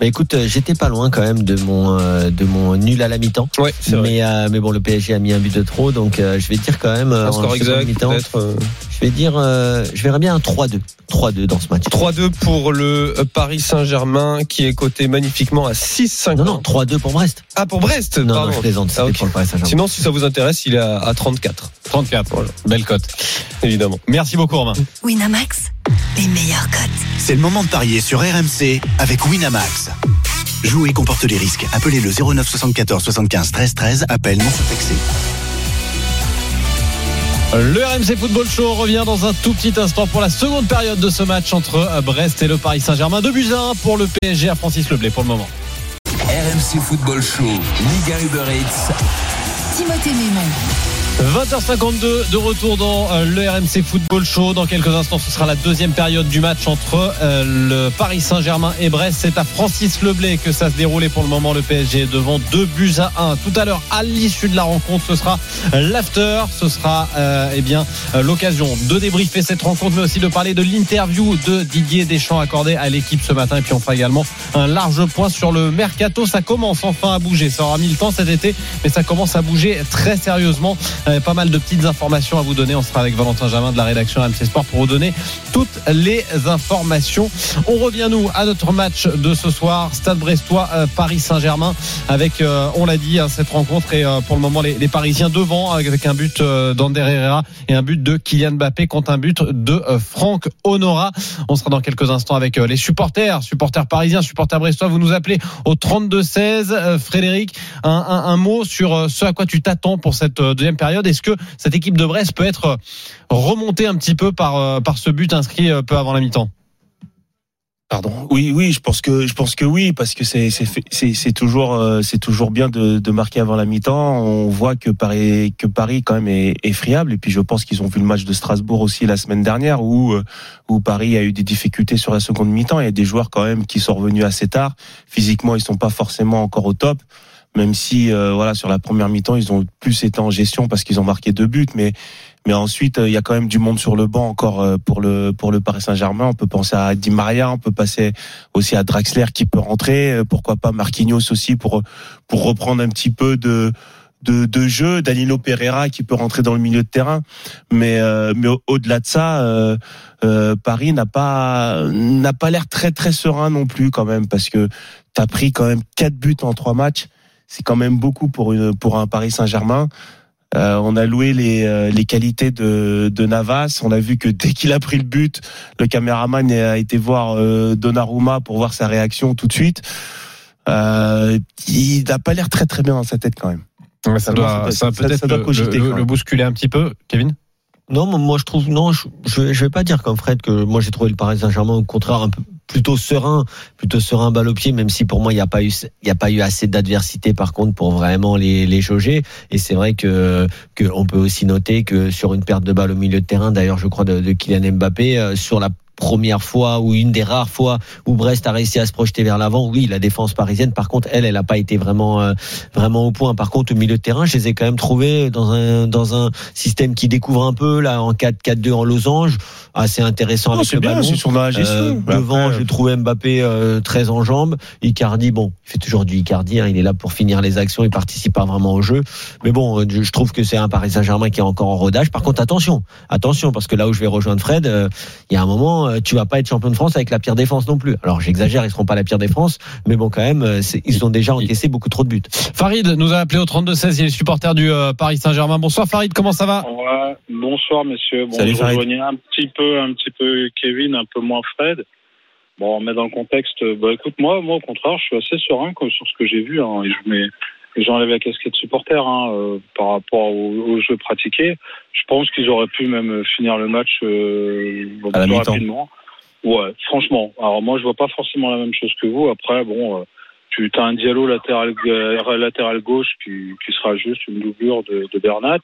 [SPEAKER 6] Bah écoute, euh, j'étais pas loin quand même de mon euh, de mon nul à la mi-temps.
[SPEAKER 9] Ouais, c'est vrai.
[SPEAKER 6] Mais euh, mais bon, le PSG a mis un but de trop, donc euh, je vais dire quand même euh,
[SPEAKER 9] Un
[SPEAKER 6] en
[SPEAKER 9] score exact,
[SPEAKER 6] mi-temps.
[SPEAKER 9] peut-être. euh,
[SPEAKER 6] Je vais dire, euh, je verrais bien un 3-2, 3-2 dans ce match.
[SPEAKER 9] 3-2 pour le Paris Saint-Germain qui est coté magnifiquement à 6,50.
[SPEAKER 6] Non non, 3-2 pour Brest.
[SPEAKER 9] Ah, pour Brest
[SPEAKER 6] Non,
[SPEAKER 9] pardon.
[SPEAKER 6] non, je plaisante,
[SPEAKER 9] Ah, ok.
[SPEAKER 6] pour le Paris Saint-Germain.
[SPEAKER 9] Sinon, si ça vous intéresse, il est à, à 34,
[SPEAKER 3] 34. Belle cote.
[SPEAKER 9] évidemment.
[SPEAKER 3] Merci beaucoup, Romain.
[SPEAKER 1] Winamax, les meilleurs cotes.
[SPEAKER 8] C'est le moment de parier sur RMC avec Winamax. Jouer comporte les risques. Appelez le 09 74 75 13 13. Appel non surtaxé.
[SPEAKER 3] Le RMC Football Show revient dans un tout petit instant pour la seconde période de ce match entre Brest et le Paris Saint-Germain. 2 buts à 1 pour le PSG à Francis Leblay pour le moment.
[SPEAKER 2] RMC Football Show, Liga Uber Eats.
[SPEAKER 1] Timothée Mémon.
[SPEAKER 3] 20h52 de retour dans euh, le RMC Football Show. Dans quelques instants, ce sera la deuxième période du match entre euh, le Paris Saint-Germain et Brest. C'est à Francis Leblay que ça se déroule et pour le moment, le PSG est devant deux buts à 1. Tout à l'heure, à l'issue de la rencontre, ce sera l'after. Ce sera euh, eh bien euh, l'occasion de débriefer cette rencontre, mais aussi de parler de l'interview de Didier Deschamps accordé à l'équipe ce matin. Et puis on fera également un large point sur le mercato. Ça commence enfin à bouger. Ça aura mis le temps cet été, mais ça commence à bouger très sérieusement. Euh, pas mal de petites informations à vous donner. On sera avec Valentin Jamin de la rédaction RMC Sport pour vous donner toutes les informations. On revient nous à notre match de ce soir, Stade Brestois, euh, Paris Saint-Germain, avec, euh, on l'a dit, hein, cette rencontre et pour le moment les, Parisiens devant avec un but d'Ander Herrera et un but de Kylian Mbappé contre un but de Franck Honora. On sera dans quelques instants avec les supporters, supporters parisiens, supporters brestois. Vous nous appelez au 32-16. Euh, Frédéric, un, mot sur ce à quoi tu t'attends pour cette deuxième période? Est-ce que cette équipe de Brest peut être euh, remontée un petit peu par, euh, par ce but inscrit euh, peu avant la mi-temps?
[SPEAKER 7] Pardon? Oui, oui, je pense que je pense que oui, parce que c'est c'est toujours c'est toujours bien de, marquer avant la mi-temps. On voit que Paris que Paris quand même est, friable et puis je pense qu'ils ont vu le match de Strasbourg aussi la semaine dernière où où Paris a eu des difficultés sur la seconde mi-temps. Il y a des joueurs quand même qui sont revenus assez tard. Physiquement, ils sont pas forcément encore au top. Même si euh, voilà sur la première mi-temps ils ont plus été en gestion parce qu'ils ont marqué deux buts, mais mais ensuite, euh, il y a quand même du monde sur le banc encore euh, pour le pour le Paris Saint-Germain. On peut penser à Di Maria, on peut passer aussi à Draxler qui peut rentrer. euh, Pourquoi pas Marquinhos aussi pour pour reprendre un petit peu de de, de jeu. Danilo Pereira qui peut rentrer dans le milieu de terrain. Mais euh, mais au- au-delà de ça, euh, euh, Paris n'a pas n'a pas l'air très très serein non plus quand même parce que t'as pris quand même quatre buts en trois matchs. C'est quand même beaucoup pour une pour un Paris Saint-Germain. Euh, on a loué les, euh, les qualités de, de Navas. On a vu que dès qu'il a pris le but, le caméraman a été voir euh, Donnarumma pour voir sa réaction tout de suite. Euh, il n'a pas l'air très très bien dans sa tête quand même.
[SPEAKER 3] ça
[SPEAKER 7] doit-
[SPEAKER 3] doit, ça
[SPEAKER 7] ça-
[SPEAKER 3] peut-être
[SPEAKER 7] ça doit
[SPEAKER 3] le-
[SPEAKER 7] cogiter,
[SPEAKER 3] le, le bousculer un petit peu, Kevin?
[SPEAKER 6] Non, moi, moi, je trouve non, je, je je vais pas dire comme Fred que moi j'ai trouvé le Paris Saint-Germain au contraire un peu plutôt serein, plutôt serein balle au pied, même si pour moi il n'y a pas eu il y a pas eu assez d'adversité par contre pour vraiment les les jauger. Et c'est vrai que que on peut aussi noter que sur une perte de balle au milieu de terrain, d'ailleurs je crois de, de Kylian Mbappé euh, sur la première fois ou une des rares fois où Brest a réussi à se projeter vers l'avant. Oui, la défense parisienne, par contre, elle, elle n'a pas été vraiment, euh, vraiment au point. Par contre, au milieu de terrain, je les ai quand même trouvés dans un, dans un système qui découvre un peu là en 4-4-2 en losange, assez intéressant
[SPEAKER 7] Non,
[SPEAKER 6] avec le
[SPEAKER 7] bien,
[SPEAKER 6] ballon.
[SPEAKER 7] sur la gestion.
[SPEAKER 6] Euh, devant,
[SPEAKER 7] après,
[SPEAKER 6] j'ai trouvé Mbappé euh, très en jambes. Icardi, bon, il fait toujours du Icardi. Hein, il est là pour finir les actions. Il participe pas vraiment au jeu. Mais bon, euh, je je trouve que c'est un Paris Saint-Germain qui est encore en rodage. Par contre, attention, attention, parce que là où je vais rejoindre Fred, euh, il y a un moment, euh, tu vas pas être champion de France avec la pire défense non plus. Alors j'exagère, ils seront pas la pire défense, mais bon quand même, euh, ils ont déjà encaissé beaucoup trop de buts.
[SPEAKER 3] Farid nous a appelé au 32-16, il est supporter du euh, Paris Saint-Germain. Bonsoir Farid, comment ça va?
[SPEAKER 10] Ouais, bonsoir messieurs. Bon,
[SPEAKER 7] Salut,
[SPEAKER 10] rejoignais un petit peu, un petit peu Kevin, un peu moins Fred. Bon, mais dans le contexte, bah écoute, moi, moi au contraire, je suis assez serein quoi, sur ce que j'ai vu. Hein, et je mets, et j'enlève la casquette supporter hein, euh, par rapport au, au jeu pratiqué. Je pense qu'ils auraient pu même finir le match euh,
[SPEAKER 7] À la
[SPEAKER 10] rapidement. Ouais, franchement. Alors moi, je vois pas forcément la même chose que vous. Après, bon. euh, tu as un dialogue latéral, latéral gauche qui, qui sera juste une doublure de, de Bernat.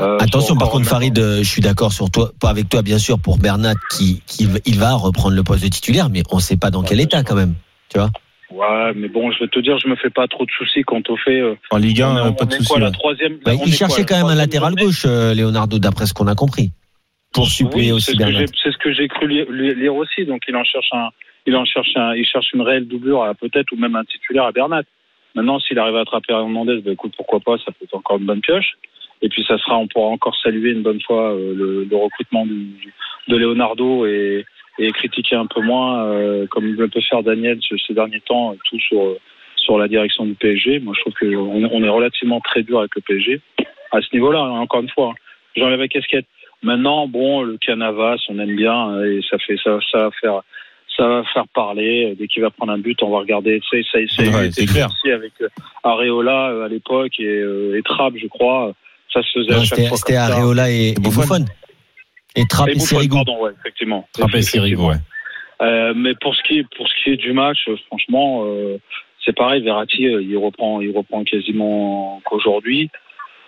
[SPEAKER 10] Euh,
[SPEAKER 6] Attention, par contre, Farid, euh, je suis d'accord sur toi, pas avec toi bien sûr pour Bernat qui, qui il va reprendre le poste de titulaire, mais on sait pas dans quel état quand même. Tu vois
[SPEAKER 10] Ouais, mais bon, je vais te dire, je me fais pas trop de soucis quant au fait. euh,
[SPEAKER 7] En Ligue 1,
[SPEAKER 10] on
[SPEAKER 7] pas de
[SPEAKER 10] est
[SPEAKER 7] souci.
[SPEAKER 10] quoi, la troisième.
[SPEAKER 6] Bah, Il cherchait quand même un latéral gauche, euh, Leonardo, d'après ce qu'on a compris, pour suppléer
[SPEAKER 10] Oui,
[SPEAKER 6] aussi
[SPEAKER 10] C'est ce que j'ai cru lire, aussi. Donc il en cherche un, il en cherche un, il cherche une réelle doublure peut-être ou même un titulaire à Bernat. Maintenant, s'il arrive à attraper Hernandez, bah, écoute, pourquoi pas, ça peut être encore une bonne pioche. Et puis ça sera, on pourra encore saluer une bonne fois euh, le, le recrutement du, de Leonardo et, et critiquer un peu moins, euh, comme le peut faire Daniel ce- ces derniers temps, euh, tout sur sur la direction du PSG. Moi, je trouve qu'on est- on est relativement très dur avec le PSG à ce niveau-là. hein, encore une fois, hein. j'enlève la casquette. Maintenant, bon, le Canavas, on aime bien euh, et ça fait ça, ça va faire ça va faire parler. Dès qu'il va prendre un but, on va regarder. Sais, ça, ça,
[SPEAKER 7] Ouais, c'est clair.
[SPEAKER 10] aussi avec euh, Areola euh, à l'époque et, euh, et Trapp, je crois. Ça se faisait
[SPEAKER 6] Non,
[SPEAKER 10] à chaque
[SPEAKER 6] C'était
[SPEAKER 10] fois.
[SPEAKER 6] c'était
[SPEAKER 10] ça.
[SPEAKER 6] Areola et, et
[SPEAKER 7] Buffon.
[SPEAKER 6] Buffon. Et Trapp
[SPEAKER 10] Et
[SPEAKER 6] Sirigu.
[SPEAKER 10] pardon, ouais, effectivement.
[SPEAKER 3] Trapp et Sirigu, ouais.
[SPEAKER 10] Euh, mais pour ce qui est pour ce qui est du match, euh, franchement, euh, c'est pareil. Verratti, euh, il reprend, il reprend quasiment qu'aujourd'hui.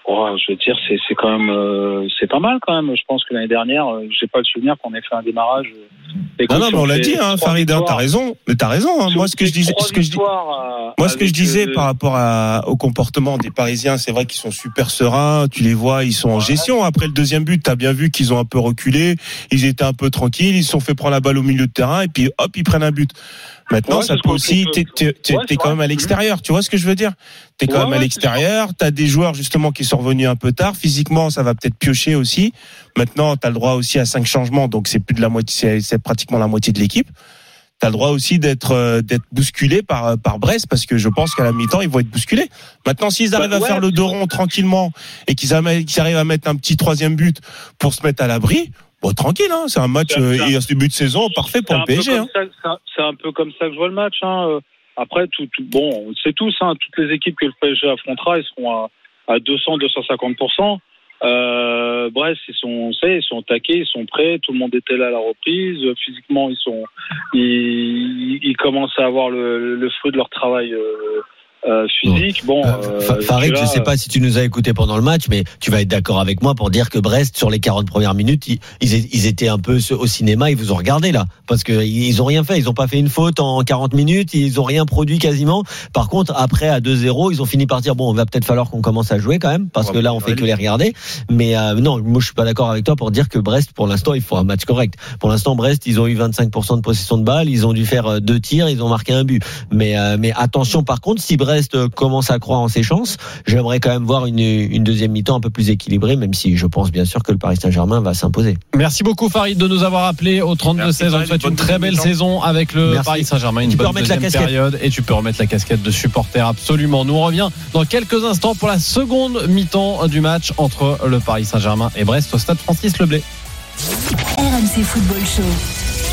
[SPEAKER 10] Oh, je veux dire, c'est c'est quand même, euh, c'est pas mal quand même. Je pense que l'année dernière, euh, j'ai pas le souvenir qu'on ait fait un démarrage. euh,
[SPEAKER 7] Non, non, mais on l'a dit, hein,
[SPEAKER 10] trois
[SPEAKER 7] Farid, hein, t'as raison. Mais t'as raison. hein.
[SPEAKER 10] si
[SPEAKER 7] Moi, ce que je disais, ce que je dis.
[SPEAKER 10] euh,
[SPEAKER 7] Moi, ce que je disais
[SPEAKER 10] euh,
[SPEAKER 7] par rapport à, au comportement des Parisiens, c'est vrai qu'ils sont super sereins. Tu les vois, ils sont en gestion. Après le deuxième but, t'as bien vu qu'ils ont un peu reculé. Ils étaient un peu tranquilles. Ils se sont fait prendre la balle au milieu de terrain et puis hop, ils prennent un but. Maintenant,
[SPEAKER 10] Ouais,
[SPEAKER 7] ça peut aussi. T'es t'es- t'es-
[SPEAKER 10] Ouais,
[SPEAKER 7] t'es
[SPEAKER 10] c'est
[SPEAKER 7] quand même à l'extérieur. Tu vois ce que je veux dire? T'es quand
[SPEAKER 10] Ouais,
[SPEAKER 7] même à l'extérieur. T'as des joueurs justement qui sont revenus un peu tard. Physiquement, ça va peut-être piocher aussi. Maintenant, t'as le droit aussi à cinq changements, donc c'est plus de la moitié. c'est- C'est pratiquement la moitié de l'équipe t'as le droit aussi d'être euh, d'être bousculé par euh, par Brest parce que je pense qu'à la mi-temps ils vont être bousculés. Maintenant s'ils
[SPEAKER 10] Bah,
[SPEAKER 7] arrivent à faire le dos rond tranquillement et qu'ils arrivent à mettre un petit troisième but pour se mettre à l'abri, bon tranquille hein, c'est un match
[SPEAKER 10] C'est
[SPEAKER 7] euh, et un début de saison parfait pour
[SPEAKER 10] C'est
[SPEAKER 7] le PSG. Hein.
[SPEAKER 10] c'est un- C'est peu comme ça que je vois le match. Hein. Euh, Après, tout, tout- bon, sait tous, hein, toutes les équipes que le PSG affrontera, ils seront à, à 200, 250% euh, Bref, ils sont, est, ils sont attaqués, ils sont prêts. Tout le monde était là à la reprise. Physiquement, ils sont, ils, ils commencent à avoir le, le fruit de leur travail euh, euh, physique. Bon,
[SPEAKER 6] Euh,
[SPEAKER 10] euh,
[SPEAKER 6] Fa- Farid,
[SPEAKER 10] là,
[SPEAKER 6] je sais pas si tu nous as écouté pendant le match, mais tu vas être d'accord avec moi pour dire que Brest, sur les 40 premières minutes, ils, étaient un peu au cinéma, ils vous ont regardé là. Parce que ils ont rien fait, ils ont pas fait une faute en 40 minutes, ils ont rien produit quasiment. Par contre, après, à 2-0, ils ont fini par dire, bon, il va peut-être falloir qu'on commence à jouer quand même, parce
[SPEAKER 7] Ouais,
[SPEAKER 6] que là, on fait que les regarder. Mais euh, non, moi, je suis pas d'accord avec toi pour dire que Brest, pour l'instant, il faut un match correct. Pour l'instant, Brest, ils ont eu 25% de possession de balle, ils ont dû faire euh, deux tirs, ils ont marqué un but. Mais, euh, mais attention, par contre, si Brest euh, commence à croire en ses chances, j'aimerais quand même voir une, une deuxième mi-temps un peu plus équilibrée, même si je pense bien sûr que le Paris Saint-Germain va s'imposer.
[SPEAKER 3] Merci beaucoup Farid de nous avoir appelé au 32-16.
[SPEAKER 7] Merci,
[SPEAKER 3] On te souhaite une très belle saison avec le
[SPEAKER 6] Merci.
[SPEAKER 3] Paris Saint-Germain. Une
[SPEAKER 6] Tu peux
[SPEAKER 3] bonne
[SPEAKER 6] remettre la
[SPEAKER 3] deuxième
[SPEAKER 6] casquette.
[SPEAKER 3] période et tu peux remettre la casquette de supporter absolument. Nous on revient dans quelques instants pour la seconde mi-temps du match entre le Paris Saint-Germain et Brest au stade Francis Leblay.
[SPEAKER 1] RMC Football Show.